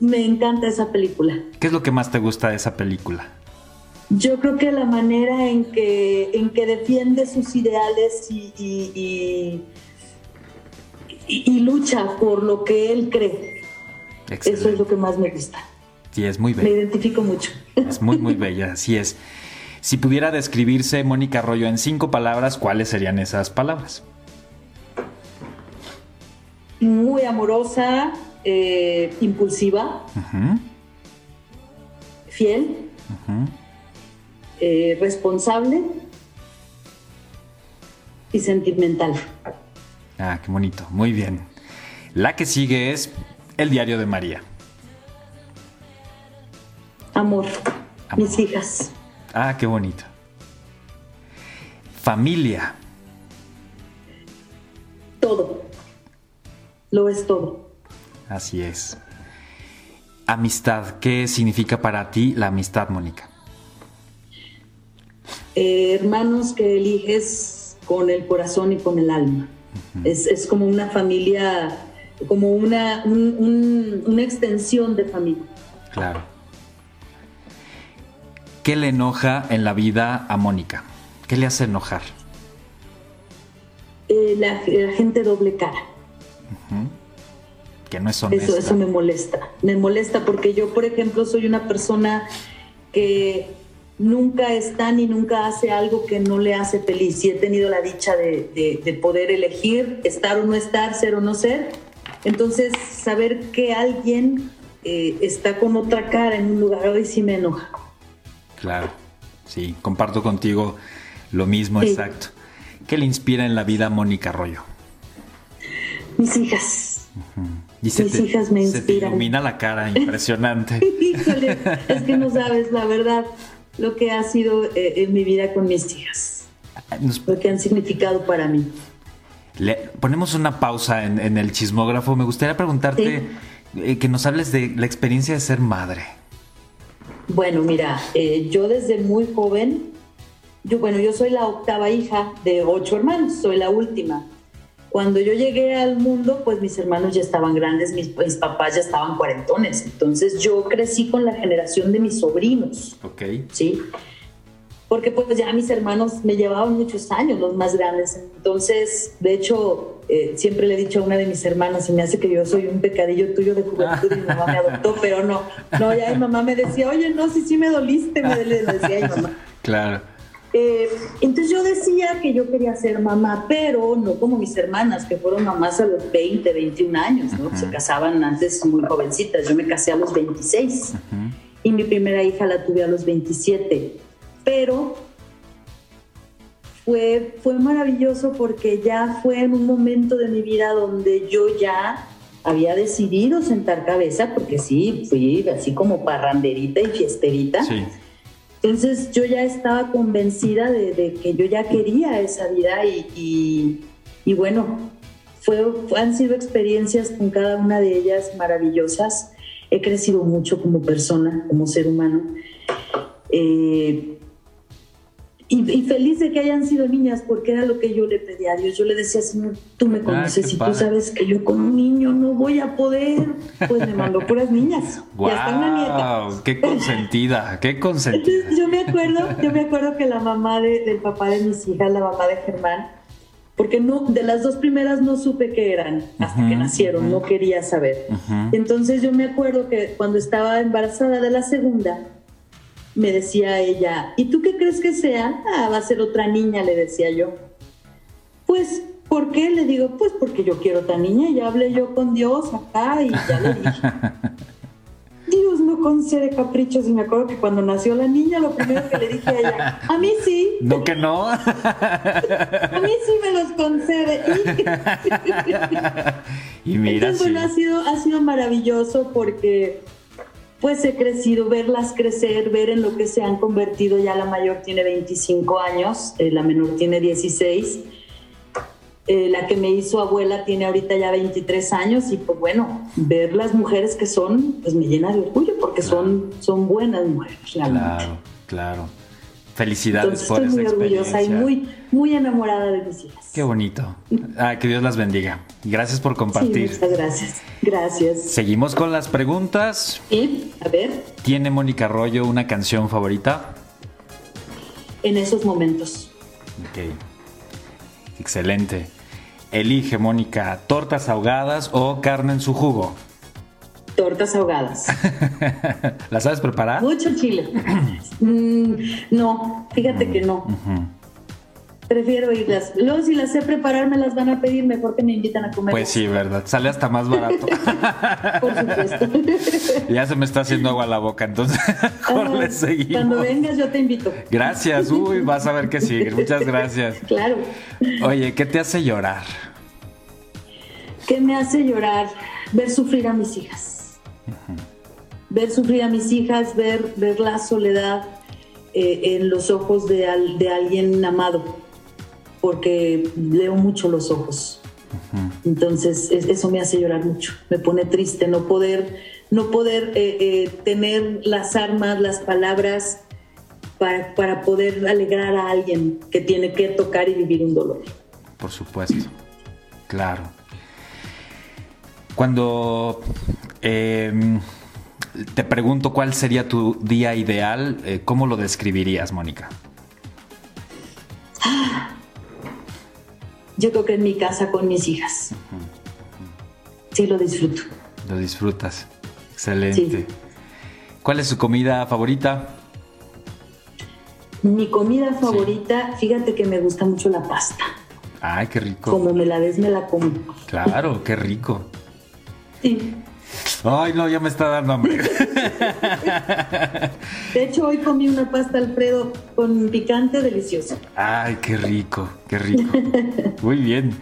Me encanta esa película. ¿Qué es lo que más te gusta de esa película? Yo creo que la manera en que, en que defiende sus ideales y, y- y- y- y lucha por lo que él cree. Eso es lo que más me gusta. Sí, es muy Me bella. identifico mucho. Es muy, muy [LAUGHS] bella, así es. Si pudiera describirse Mónica Arroyo en cinco palabras, ¿cuáles serían esas palabras? Muy amorosa, eh, impulsiva, fiel, ujú. Eh, responsable y sentimental. Ah, qué bonito, muy bien. La que sigue es El Diario de María. Amor, Amor. mis hijas. Ah, qué bonito. Familia. Todo. Lo es todo. Así es. Amistad. ¿Qué significa para ti la amistad, Mónica? Eh, hermanos que eliges con el corazón y con el alma. es, es como una familia, como una, un- un- una extensión de familia. Claro. ¿Qué le enoja en la vida a Mónica? ¿Qué le hace enojar? Eh, la, la gente doble cara. Que no es honesta. Eso, eso me molesta. Me molesta porque yo, por ejemplo, soy una persona que nunca está ni nunca hace algo que no le hace feliz. Y he tenido la dicha de, de- de poder elegir estar o no estar, ser o no ser. Entonces, saber que alguien eh, está con otra cara en un lugar hoy sí me enoja. Claro, sí, comparto contigo lo mismo, Sí. exacto. ¿Qué le inspira en la vida a Mónica Arroyo? Mis hijas. Y se Mis te, hijas me se te inspiran. ilumina la cara, impresionante. [LAUGHS] Híjole, es que no sabes la verdad lo que ha sido eh, en mi vida con mis hijas, Nos- lo que han significado para mí. le- ponemos una pausa en, en el chismógrafo. Me gustaría preguntarte eh, que nos hables de la experiencia de ser madre. Bueno, mira, eh, yo desde muy joven, yo bueno, yo soy la octava hija de ocho hermanos, soy la última. Cuando yo llegué al mundo, pues mis hermanos ya estaban grandes, mis, mis papás ya estaban cuarentones. Entonces yo crecí con la generación de mis sobrinos. Ok. ¿sí? Porque pues ya mis hermanos me llevaban muchos años, los más grandes. Entonces, de hecho, eh, siempre le he dicho a una de mis hermanas, se me hace que yo soy un pecadillo tuyo de juventud y mi mamá me adoptó, pero no, no, ya mi mamá me decía, oye, no, si sí me doliste, me le decía a mi mamá. [LAUGHS] Claro. Eh, entonces yo decía que yo quería ser mamá, pero no como mis hermanas, que fueron mamás a los 20, 21 años, ¿no? Se casaban antes muy jovencitas, yo me casé a los 26 y mi primera hija la tuve a los 27, pero fue, fue maravilloso porque ya fue en un momento de mi vida donde yo ya había decidido sentar cabeza, porque sí, fui así como parranderita y fiesterita. Sí. Entonces yo ya estaba convencida de, que yo ya quería esa vida y, bueno, han sido experiencias con cada una de ellas maravillosas. He crecido mucho como persona, como ser humano. Eh, y, y feliz de que hayan sido niñas porque era lo que yo le pedía a Dios. Yo le decía, Señor, tú me conoces qué y padre. tú sabes que yo como niño no voy a poder. Pues me mandó puras niñas. Y hasta una nieta. ¡Wow! ¡Qué consentida! ¡Qué [LAUGHS] consentida! Entonces, yo me acuerdo, yo me acuerdo que la mamá de- del papá de mis hijas, la mamá de Germán, porque no, de las dos primeras no supe qué eran hasta que nacieron, no quería saber. Entonces yo me acuerdo que cuando estaba embarazada de la segunda, me decía ella, ¿y tú qué crees que sea? Ah, va a ser otra niña, le decía yo. Pues, ¿por qué? Le digo, pues porque yo quiero otra niña, y ya hablé yo con Dios acá y ya le dije. [LAUGHS] Dios no concede caprichos y me acuerdo que cuando nació la niña lo primero que le dije a ella, a mí sí, ¿No que no? [LAUGHS] a mí sí me los concede. [LAUGHS] Y mira, Entonces, sí. bueno, ha sido, ha sido maravilloso porque pues he crecido, verlas crecer, ver en lo que se han convertido. Ya la mayor tiene 25 años, eh, la menor tiene 16. Eh, la que me hizo abuela tiene ahorita ya 23 años y pues bueno, ver las mujeres que son, pues me llena de orgullo porque son, son buenas mujeres. realmente. Claro, claro. Felicidades Entonces por estoy esa muy orgullosa y muy, muy enamorada de mis hijas. Qué bonito. Ah, que Dios las bendiga. Gracias por Sí, compartir. muchas gracias. Gracias. Seguimos con las preguntas. Y, a ver, ¿Tiene Mónica Arroyo una canción favorita? en esos momentos. Ok. Excelente. Elige, Mónica, tortas ahogadas o carne en su jugo. Tortas ahogadas. [LAUGHS] ¿La sabes preparar? Mucho chile. [CLEARS THROAT] Mm, no, fíjate que no. Prefiero irlas. Luego, si las sé preparar, me las van a pedir. Mejor que me invitan a comer. Pues sí, verdad. Sale hasta más barato. [LAUGHS] Por supuesto. [LAUGHS] ya se me está haciendo agua la boca, entonces mejor Ah, le seguimos. Cuando vengas, yo te invito. Gracias. Uy, vas a ver que sigue. Muchas gracias. Claro. Oye, ¿qué te hace llorar? ¿Qué me hace llorar? Ver sufrir a mis hijas. Ver sufrir a mis hijas, ver, ver la soledad eh, en los ojos de, al- de alguien amado, porque leo mucho los ojos. Entonces es- eso me hace llorar mucho, me pone triste no poder, no poder eh, eh, tener las armas, las palabras para, para poder alegrar a alguien que tiene que tocar y vivir un dolor. Por supuesto. Claro. Cuando eh, te pregunto cuál sería tu día ideal, eh, ¿cómo lo describirías, Mónica? Yo creo que en mi casa con mis hijas. Sí, lo disfruto. Lo disfrutas. Excelente. Sí. ¿Cuál es su comida favorita? Mi comida favorita, fíjate que me gusta mucho la pasta. Ay, qué rico. Como me la des, me la como. Claro, qué rico. Sí. Ay, no, ya me está dando hambre. De hecho, hoy comí una pasta Alfredo con picante delicioso. Ay, qué rico, qué rico. Muy bien.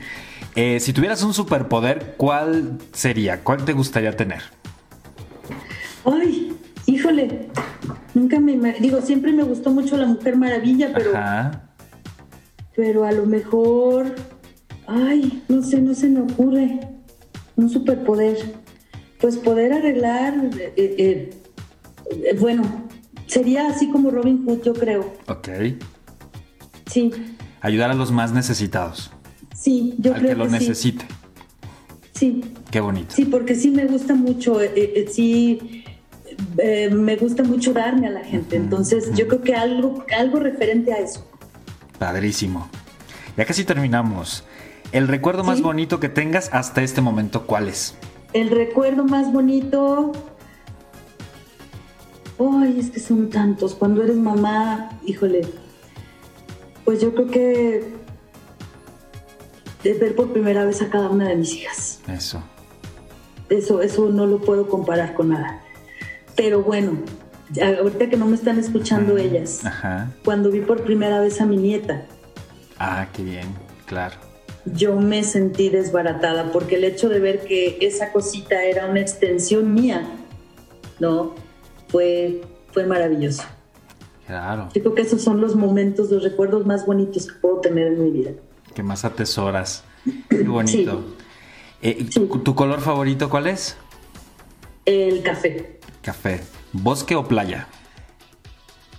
Eh, si tuvieras un superpoder, ¿cuál sería? ¿Cuál te gustaría tener? Ay, híjole. Nunca me digo, siempre me gustó mucho la Mujer Maravilla, pero, Ajá. pero a lo mejor, ay, no sé, no se me ocurre un superpoder. Pues poder arreglar, eh, eh, eh, bueno, sería así como Robin Hood, yo creo. Ok. Sí, Ayudar a los más necesitados. sí, yo al creo que lo que necesite. Sí, Qué bonito. Sí, porque sí me gusta mucho, eh, sí me gusta mucho darme a la gente. Entonces, yo creo que algo, algo referente a eso. Padrísimo. Ya casi terminamos. El recuerdo más bonito que tengas hasta este momento, ¿cuál es? El recuerdo más bonito. Ay, es que son tantos. Cuando eres mamá, híjole. Pues yo creo que de ver por primera vez a cada una de mis hijas. Eso. Eso, eso no lo puedo comparar con nada. Pero bueno, ahorita que no me están escuchando ellas, Ajá. cuando vi por primera vez a mi nieta, Ah, qué bien. Claro. Yo me sentí desbaratada porque el hecho de ver que esa cosita era una extensión mía, ¿no? Fue, fue maravilloso. Claro. Yo creo que esos son los momentos, los recuerdos más bonitos que puedo tener en mi vida. Que más atesoras. Qué bonito. Eh, Sí. ¿tu, tu color favorito cuál es? El café, Café. ¿Bosque o playa?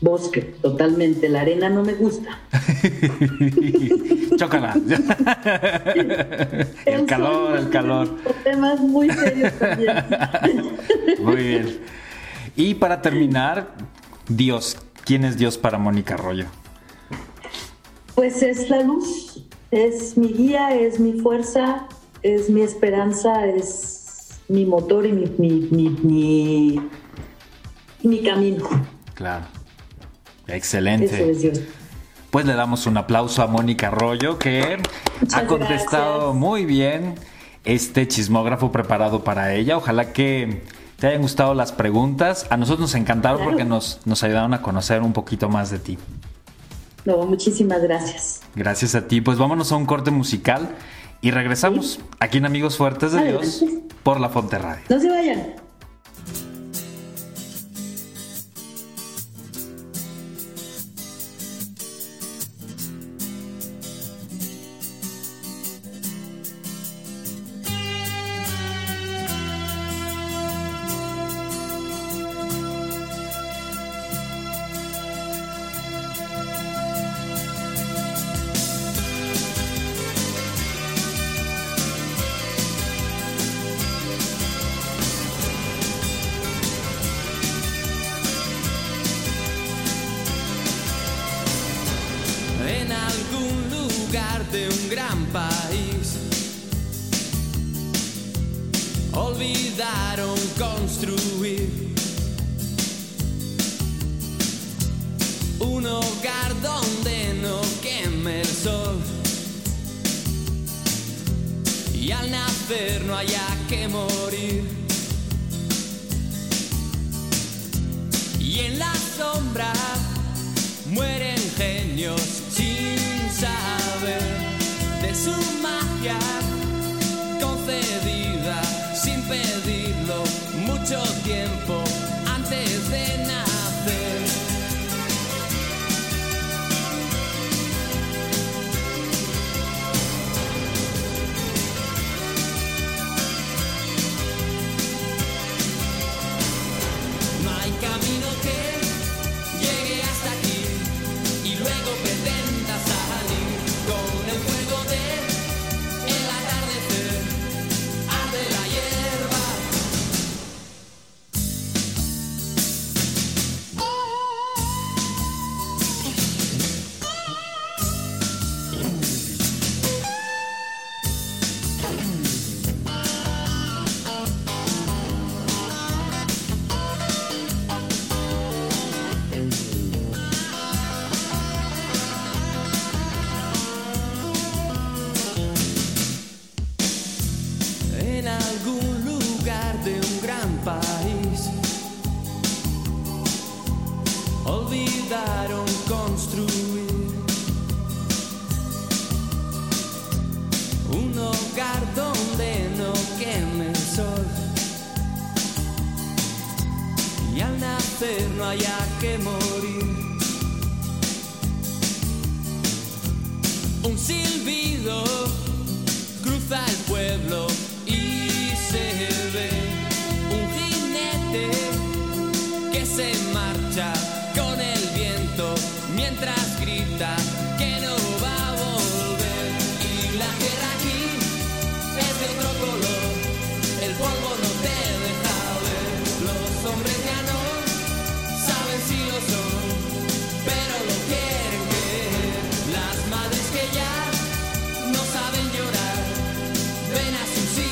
Bosque, totalmente. La arena no me gusta. [LAUGHS] Chócala. [LAUGHS] el calor, el calor. Temas muy serios también. [LAUGHS] Muy bien. Y para terminar, Dios. ¿Quién es Dios para Mónica Arroyo? Pues es la luz, es mi guía, es mi fuerza, es mi esperanza, es mi motor y mi, mi, mi, mi, mi camino. Claro. Eso Excelente. es. Pues le damos un aplauso a Mónica Arroyo que Muchas ha contestado gracias. muy bien este chismógrafo preparado para ella. Ojalá que te hayan gustado las preguntas. A nosotros nos encantaron Claro. porque nos, nos ayudaron a conocer un poquito más de ti. No, muchísimas gracias. Gracias a ti. Pues vámonos a un corte musical y regresamos aquí en Amigos Fuertes de Dios por La Fonte Radio. No se vayan. No haya que morir. Y en la sombra mueren genios sin saber de su some sea.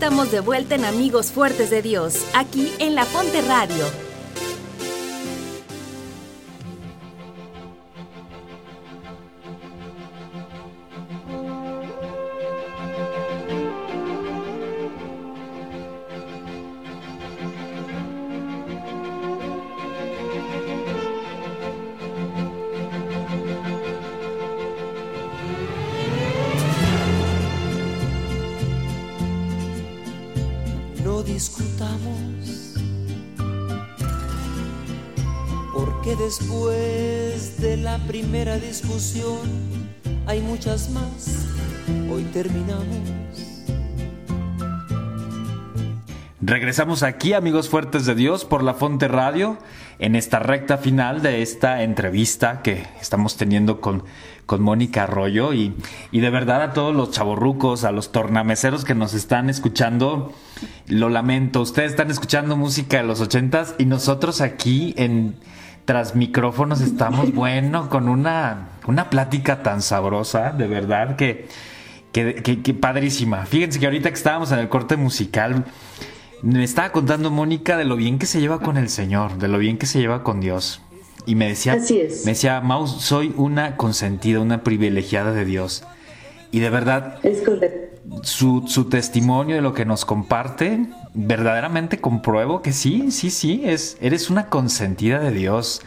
Estamos de vuelta en Amigos Fuertes de Dios, aquí en La Fonte Radio. Discusión hay muchas más. Hoy terminamos. Regresamos aquí, amigos fuertes de Dios, por la Fonte Radio, en esta recta final de esta entrevista que estamos teniendo con, con Mónica Arroyo. Y, y de verdad a todos los chavorrucos, a los tornameceros que nos están escuchando, lo lamento. Ustedes están escuchando música de los ochentas y nosotros aquí en tras micrófonos estamos, [LAUGHS] bueno, con una, una plática tan sabrosa, de verdad, que, que, que- que padrísima. Fíjense que ahorita que estábamos en el corte musical, me estaba contando Mónica de lo bien que se lleva con el Señor, de lo bien que se lleva con Dios. Y me decía, Así es. me decía, Maus, soy una consentida, una privilegiada de Dios. Y de verdad, Es su, su testimonio de lo que nos comparte, verdaderamente compruebo que sí, sí, sí, es, eres una consentida de Dios.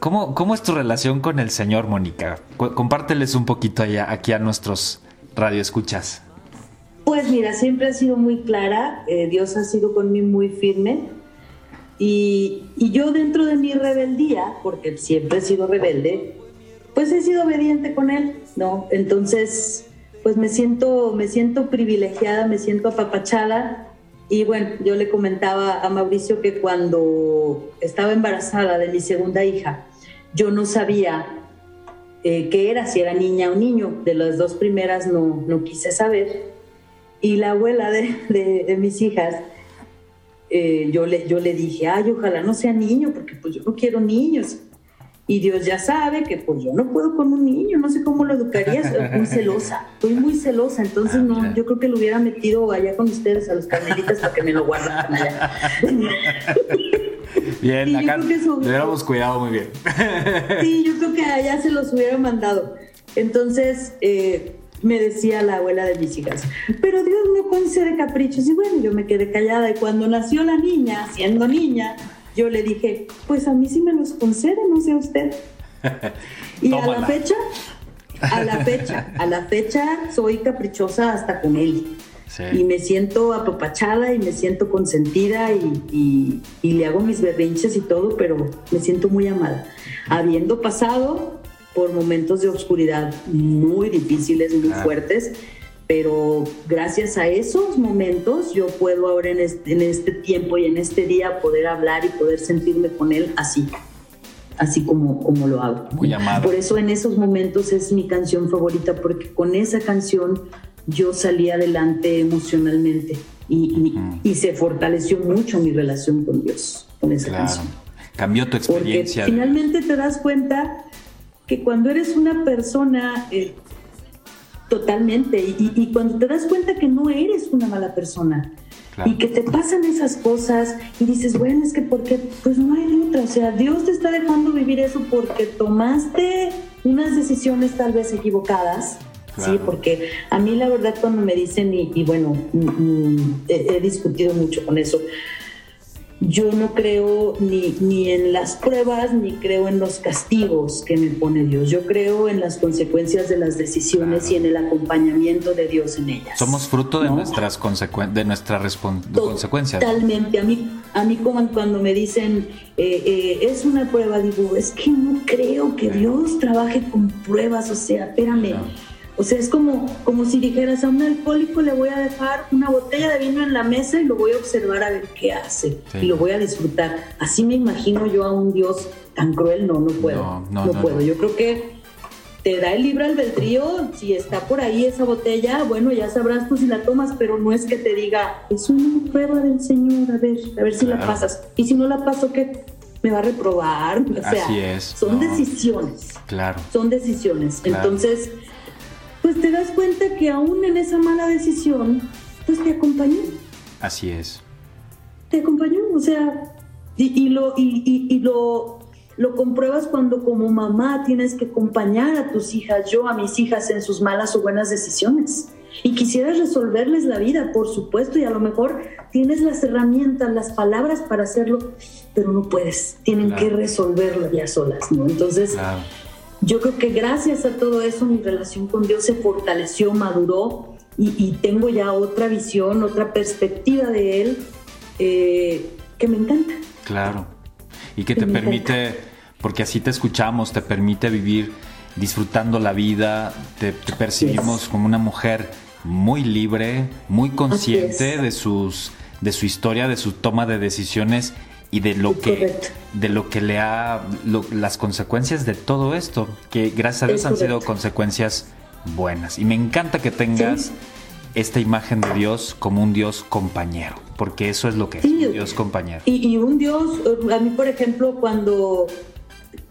¿Cómo, cómo es tu relación con el Señor, Mónica? Compárteles un poquito allá, aquí a nuestros radioescuchas. Pues mira, siempre ha sido muy clara, eh, Dios ha sido conmigo muy firme y, y yo dentro de mi rebeldía, porque siempre he sido rebelde, pues he sido obediente con Él, ¿no? Entonces, pues me siento, me siento privilegiada, me siento apapachada. Y bueno, yo le comentaba a Mauricio que cuando estaba embarazada de mi segunda hija, yo no sabía eh, qué era, si era niña o niño, de las dos primeras no, no quise saber. Y la abuela de, de- mis hijas, eh, yo, le, yo le dije, ay, ojalá no sea niño, porque pues yo no quiero niños. Y Dios ya sabe que pues yo no puedo con un niño, no sé cómo lo educaría, soy muy [LAUGHS] celosa, soy muy celosa, entonces no, yo creo que lo hubiera metido allá con ustedes a los carmelitas para que me lo guardaran allá. [LAUGHS] Bien, Sí, acá le hubiéramos cuidado muy bien. Sí, yo creo que allá se los hubiera mandado. Entonces eh, me decía la abuela de mis hijas, pero Dios no concede caprichos. Y bueno, yo me quedé callada. Y cuando nació la niña, siendo niña, yo le dije, pues a mí sí me los concede, no sé usted. [LAUGHS] Y a la fecha, a la fecha, a la fecha soy caprichosa hasta con él. Sí. Y me siento apapachada y me siento consentida y, y- y le hago mis berrinches y todo, pero me siento muy amada. Habiendo pasado por momentos de oscuridad muy difíciles, muy fuertes, pero gracias a esos momentos yo puedo ahora en este, en este tiempo y en este día poder hablar y poder sentirme con él así, así como, como lo hago. Muy amado. Por eso en esos momentos es mi canción favorita, porque con esa canción yo salí adelante emocionalmente. y, y- y se fortaleció mucho mi relación con Dios con esa Claro. canción. Cambió tu Porque experiencia. finalmente te das cuenta que cuando eres una persona eh, totalmente y, y cuando te das cuenta que no eres una mala persona Claro. y que te pasan esas cosas y dices, bueno, es que porque pues no hay de otra, o sea, Dios te está dejando vivir eso porque tomaste unas decisiones tal vez equivocadas. Sí, porque a mí la verdad cuando me dicen, y, y bueno, mm, mm, he- he discutido mucho con eso, yo no creo ni, ni en las pruebas ni creo en los castigos que me pone Dios. Yo creo en las consecuencias de las decisiones y en el acompañamiento de Dios en ellas. Somos fruto de ¿no? nuestras consecuen- de nuestras consecuencias. Totalmente. A mí, a mí como cuando me dicen eh, eh, es una prueba, digo, es que no creo que Dios trabaje con pruebas. O sea, espérame. O sea, es como, como si dijeras a un alcohólico le voy a dejar una botella de vino en la mesa y lo voy a observar a ver qué hace Sí. y lo voy a disfrutar. Así me imagino yo a un Dios tan cruel, no, no puedo. No, No, no, no, puedo. Yo creo que te da el libre albedrío, si está por ahí esa botella, bueno, ya sabrás tú si la tomas, pero no es que te diga, es una prueba del Señor, a ver, a ver si la pasas. Y si no la paso, ¿qué? ¿Me va a reprobar? O sea, Así es, son no. decisiones, Claro. son decisiones. Claro. Entonces, pues te das cuenta que aún en esa mala decisión, pues te acompañó Así es. te acompañó, o sea, y, y lo, y, y- y lo, lo compruebas cuando como mamá tienes que acompañar a tus hijas, yo a mis hijas en sus malas o buenas decisiones. Y quisieras resolverles la vida, por supuesto, y a lo mejor tienes las herramientas, las palabras para hacerlo, pero no puedes, tienen Claro. que resolverlo ya solas, ¿no? Entonces, Claro. Yo creo que gracias a todo eso mi relación con Dios se fortaleció, maduró y, y tengo ya otra visión, otra perspectiva de Él eh, que me encanta. Claro. Y que Que te permite, porque así te escuchamos, te permite vivir disfrutando la vida, te, te percibimos como una mujer muy libre, muy consciente de sus de su historia, de su toma de decisiones y de lo que correcto. de lo que le ha lo- las consecuencias de todo esto, que gracias a Dios Es han sido consecuencias buenas. Y me encanta que tengas Sí. esta imagen de Dios como un Dios compañero, porque eso es lo que es, un Dios compañero. Y, y un Dios, a mí por ejemplo, cuando,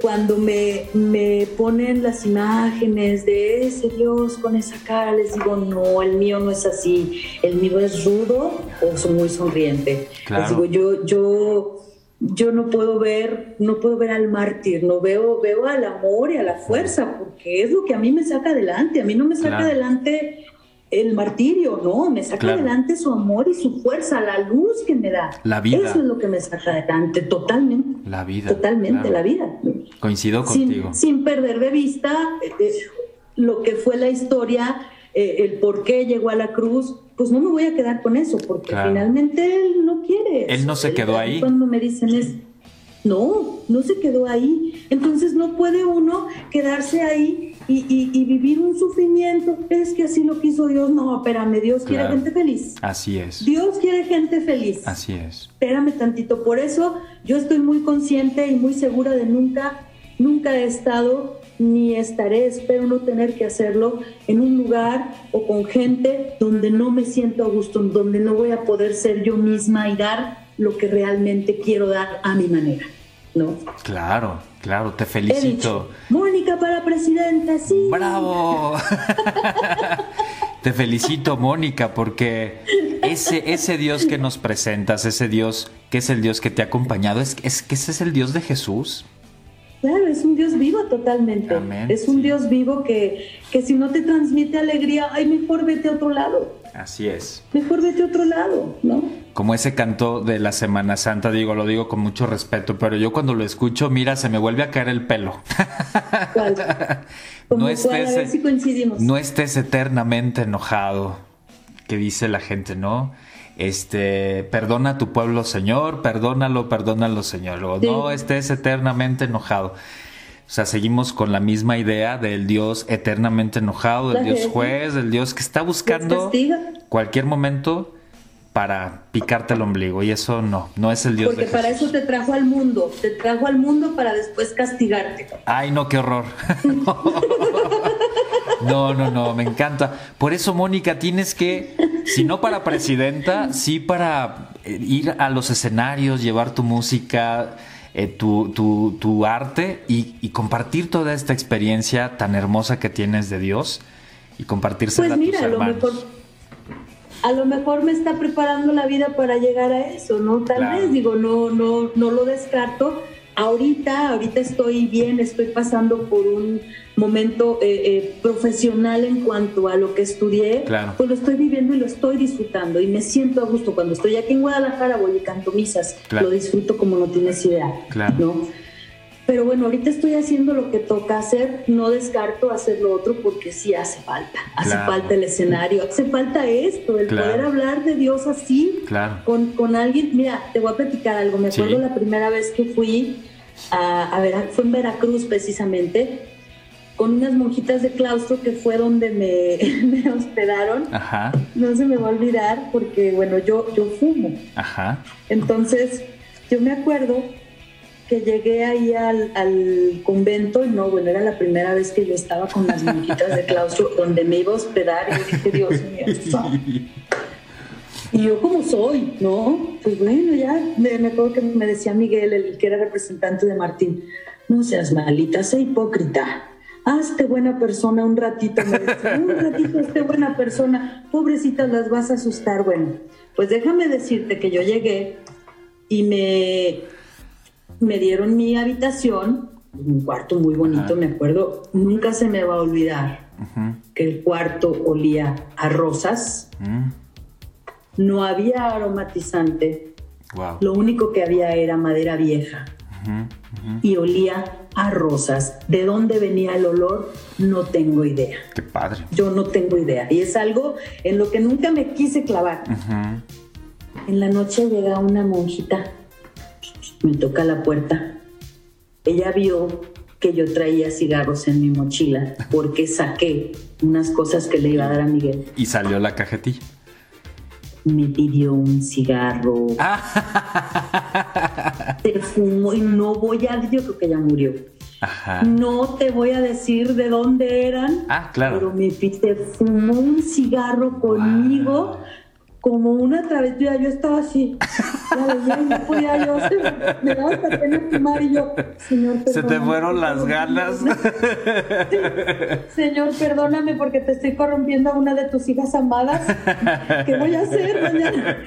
cuando me, me ponen las imágenes de ese Dios con esa cara, les digo, no, el mío no es así, el mío es rudo o es muy sonriente. Claro. Les digo, yo, yo, yo no puedo ver, no puedo ver al mártir, no veo, veo al amor y a la fuerza, porque es lo que a mí me saca adelante, a mí no me saca Claro. adelante el martirio, no, me saca Claro. adelante su amor y su fuerza, la luz que me da. La vida. Eso es lo que me saca adelante, totalmente. La vida. Totalmente, claro. la vida. Coincido contigo. Sin, sin perder de vista eh, eh, lo que fue la historia, eh, el por qué llegó a la cruz, pues no me voy a quedar con eso, porque Claro. finalmente él no quiere. Él eso. no se quedó ahí. Cuando me dicen es, no, no se quedó ahí. Entonces no puede uno quedarse ahí y, y- y vivir un sufrimiento. Es que así lo quiso Dios. No, espérame, Dios quiere gente feliz. Así es. Dios quiere gente feliz. Así es. Espérame tantito. Por eso yo estoy muy consciente y muy segura de nunca, nunca he estado ni estaré, espero no tener que hacerlo, en un lugar o con gente donde no me siento a gusto, donde no voy a poder ser yo misma y dar lo que realmente quiero dar a mi manera. ¿No? Claro, claro, te felicito. Mónica para presidenta, sí. ¡Bravo! [LAUGHS] Te felicito, Mónica, porque ese, ese Dios que nos presentas, ese Dios que es el Dios que te ha acompañado, es, es que ese es el Dios de Jesús. Claro, es un Dios vivo totalmente. Amén, es un sí. Dios vivo que, que si no te transmite alegría, ay, mejor vete a otro lado. Así es. Mejor vete a otro lado, ¿no? Como ese canto de la Semana Santa, digo, lo digo con mucho respeto, pero yo cuando lo escucho, mira, se me vuelve a caer el pelo. ¿Cuál? [LAUGHS] No cuál, a ver estés, si coincidimos. no estés eternamente enojado, que dice la gente, ¿no? Este, perdona a tu pueblo, Señor, perdónalo, perdónalo, Señor. Luego, Sí. no estés eternamente enojado. O sea, seguimos con la misma idea del Dios eternamente enojado, del Dios [LAUGHS] juez, del Dios que está buscando cualquier momento para picarte el ombligo. Y eso no, no es el Dios Porque de para eso te trajo al mundo. Te trajo al mundo para después castigarte. Ay, no, qué horror. [LAUGHS] No, no, no, me encanta. Por eso, Mónica, tienes que, si no para presidenta, sí para eh, ir a los escenarios, llevar tu música, eh, tu, tu, tu arte y, y compartir toda esta experiencia tan hermosa que tienes de Dios y compartírsela Pues mira, a a lo mejor a lo mejor me está preparando la vida para llegar a eso, ¿no? Tal Claro. vez, digo, no, no, no lo descarto. Ahorita, ahorita estoy bien, estoy pasando por un momento eh, eh, profesional en cuanto a lo que estudié, Claro. pues lo estoy viviendo y lo estoy disfrutando y me siento a gusto. Cuando estoy aquí en Guadalajara voy y canto misas, Claro. lo disfruto como no tienes idea, Claro. ¿no? Pero bueno, ahorita estoy haciendo lo que toca hacer, no descarto hacer lo otro porque sí hace falta. Hace Claro. falta el escenario, hace falta esto, el Claro. poder hablar de Dios así, Claro. con, con alguien. Mira, te voy a platicar algo. Me Sí. acuerdo la primera vez que fui a, a Vera- fue en Veracruz precisamente, con unas monjitas de claustro que fue donde me, [LAUGHS] me hospedaron. Ajá, No se me va a olvidar porque, bueno, yo, yo fumo. ajá. Entonces, yo me acuerdo que llegué ahí al, convento y no, bueno, era la primera vez que yo estaba con las monjitas de claustro donde me iba a hospedar y dije, Dios mío, fa". y yo como soy, ¿no? Pues bueno, ya me, me acuerdo que me decía Miguel, el que era representante de Martín, no seas malita, sé hipócrita. Hazte buena persona un ratito, me decía, un ratito, hazte buena persona. Pobrecitas, las vas a asustar. Bueno, pues déjame decirte que yo llegué y me, me dieron mi habitación, un cuarto muy bonito, me acuerdo, nunca se me va a olvidar que el cuarto olía a rosas, mm, no había aromatizante, Wow. lo único que había era madera vieja y olía a rosas. ¿De dónde venía el olor? No tengo idea. Qué padre. Yo no tengo idea. Y es algo en lo que nunca me quise clavar. En la noche llega una monjita, me toca la puerta. Ella vio que yo traía cigarros en mi mochila porque saqué unas cosas que le iba a dar a Miguel. Y salió la cajetilla. Me pidió un cigarro. [LAUGHS] Se fumó y no voy a... Yo creo que ya murió. Ajá. No te voy a decir de dónde eran. Ah, claro. Pero me se fumó un cigarro conmigo como una travesía. Yo estaba así. La veía y no podía yo. se- me daba hasta pena fumar y yo, Señor, Se te perdóname, fueron las ganas. [LAUGHS] Señor, perdóname porque te estoy corrompiendo a una de tus hijas amadas. ¿Qué voy a hacer mañana?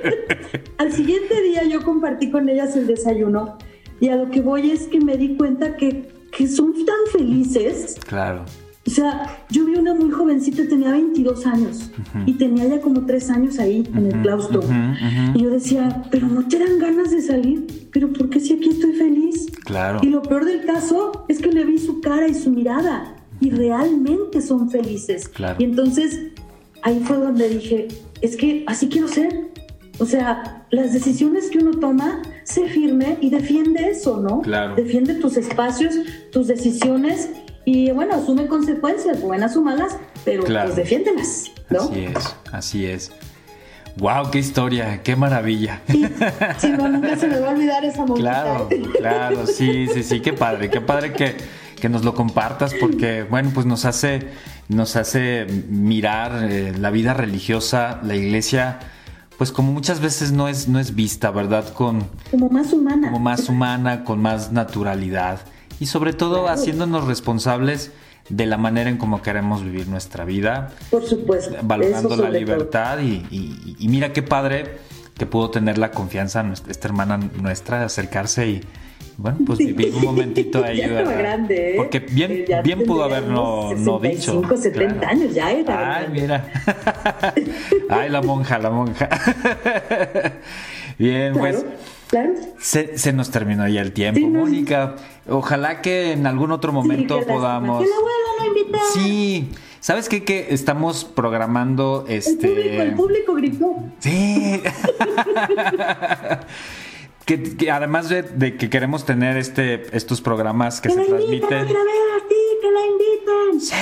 [LAUGHS] Al siguiente día yo compartí con ellas el desayuno y a lo que voy es que me di cuenta que, que son tan felices. Claro. O sea, yo vi una muy jovencita, tenía 22 años y tenía ya como 3 años ahí en el claustro. ujú, ujú. Y yo decía, pero no te dan ganas de salir, pero ¿por qué si aquí estoy feliz? Claro. Y lo peor del caso es que le vi su cara y su mirada y realmente son felices. Claro. Y entonces ahí fue donde dije, es que así quiero ser. O sea, las decisiones que uno toma, sé firme y defiende eso, ¿no? Claro. Defiende tus espacios, tus decisiones y bueno, asume consecuencias, buenas o malas, pero Claro. pues defiéndelas, ¿no? Así es, así es. Wow, qué historia, qué maravilla. Sí, sí, no, nunca se me va a olvidar esa monjita. Claro, claro, sí, sí, sí, qué padre, qué padre que, que nos lo compartas porque, bueno, pues nos hace, nos hace mirar eh, la vida religiosa, la iglesia, pues como muchas veces no es, no es vista, ¿verdad? Con, Como más humana. como más humana, con más naturalidad y sobre todo haciéndonos responsables de la manera en cómo queremos vivir nuestra vida, Por supuesto. valorando la libertad y, y- y mira qué padre que pudo tener la confianza esta hermana nuestra de acercarse y bueno pues vivir un momentito [LAUGHS] ahí Ya ¿eh? porque bien Eh, ya bien pudo haberlo unos no dicho. 65, 70 años, ya era ay grande. mira. [LAUGHS] Ay la monja la monja. [LAUGHS] Bien Claro, pues claro. se, se nos terminó ya el tiempo Sí, no. Mónica ojalá que en algún otro momento Sí, podamos Que la vuelvan a invitar. Sí, ¿sabes qué? Que estamos programando El este. público, el público gritó. Sí. [LAUGHS] que, que además de, de que queremos tener este, estos programas que Que se transmiten. otra vez, sí, que la inviten. Sí.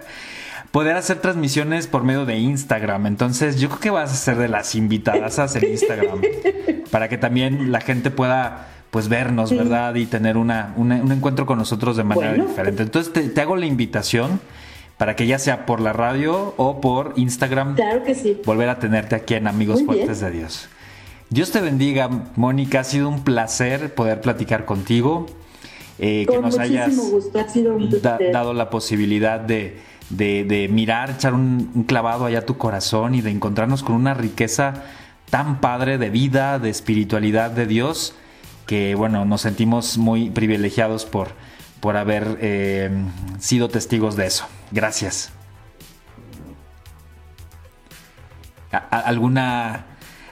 [LAUGHS] Poder hacer transmisiones por medio de Instagram. Entonces, yo creo que vas a ser de las invitadas en Instagram. [LAUGHS] para que también la gente pueda pues vernos, ¿verdad? Y tener una, una- un encuentro con nosotros de manera Bueno. diferente. Entonces te, te hago la invitación para que ya sea por la radio o por Instagram, Claro que sí. volver a tenerte aquí en Amigos Muy bien. Fuertes de Dios. Dios te bendiga, Mónica. Ha sido un placer poder platicar contigo. eh, que nos hayas muchísimo gusto. Ha sido un da- placer. dado la posibilidad de, de- de mirar, echar un, un clavado allá a tu corazón y de encontrarnos con una riqueza tan padre de vida, de espiritualidad de Dios, que bueno, nos sentimos muy privilegiados por, por haber eh, sido testigos de eso. Gracias. A- ¿Alguna,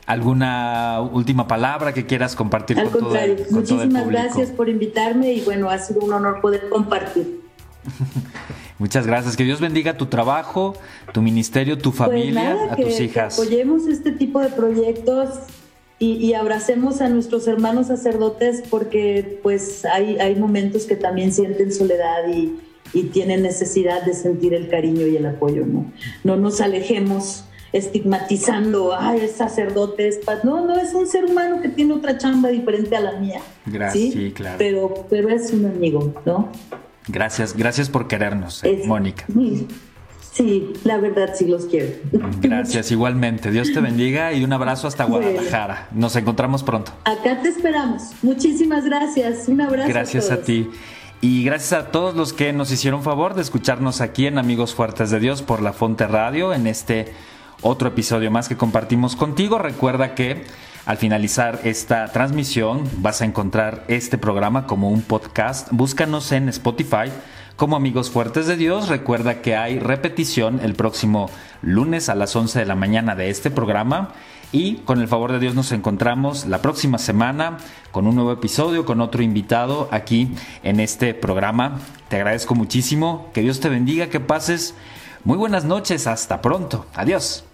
¿Alguna última palabra que quieras compartir Al con todo, contrario, con todo el muchísimas gracias por invitarme y bueno, ha sido un honor poder compartir. [LAUGHS] Muchas gracias. Que Dios bendiga tu trabajo, tu ministerio, tu familia, pues nada, a tus que hijas. apoyemos este tipo de proyectos y, y abracemos a nuestros hermanos sacerdotes porque pues hay, hay momentos que también sienten soledad y, y tienen necesidad de sentir el cariño y el apoyo, ¿no? No nos alejemos estigmatizando, ay, es sacerdote, es pa-". no, no, es un ser humano que tiene otra chamba diferente a la mía. Gracias, sí, claro. Pero, pero es un amigo, ¿no? Gracias, gracias por querernos, eh, Es- Mónica. Sí, la verdad sí los quiero. Gracias, igualmente. Dios te bendiga y un abrazo hasta. Guadalajara. Nos encontramos pronto. Acá te esperamos. Muchísimas gracias. Un abrazo. Gracias a todos. ti. Y gracias a todos los que nos hicieron favor de escucharnos aquí en Amigos Fuertes de Dios por la Fonte Radio en este otro episodio más que compartimos contigo. Recuerda que al finalizar esta transmisión vas a encontrar este programa como un podcast. Búscanos en Spotify como Amigos Fuertes de Dios. Recuerda que hay repetición el próximo lunes a las 11 de la mañana de este programa. Y con el favor de Dios nos encontramos la próxima semana con un nuevo episodio, con otro invitado aquí en este programa. Te agradezco muchísimo. Que Dios te bendiga, que pases muy buenas noches. Hasta pronto. Adiós.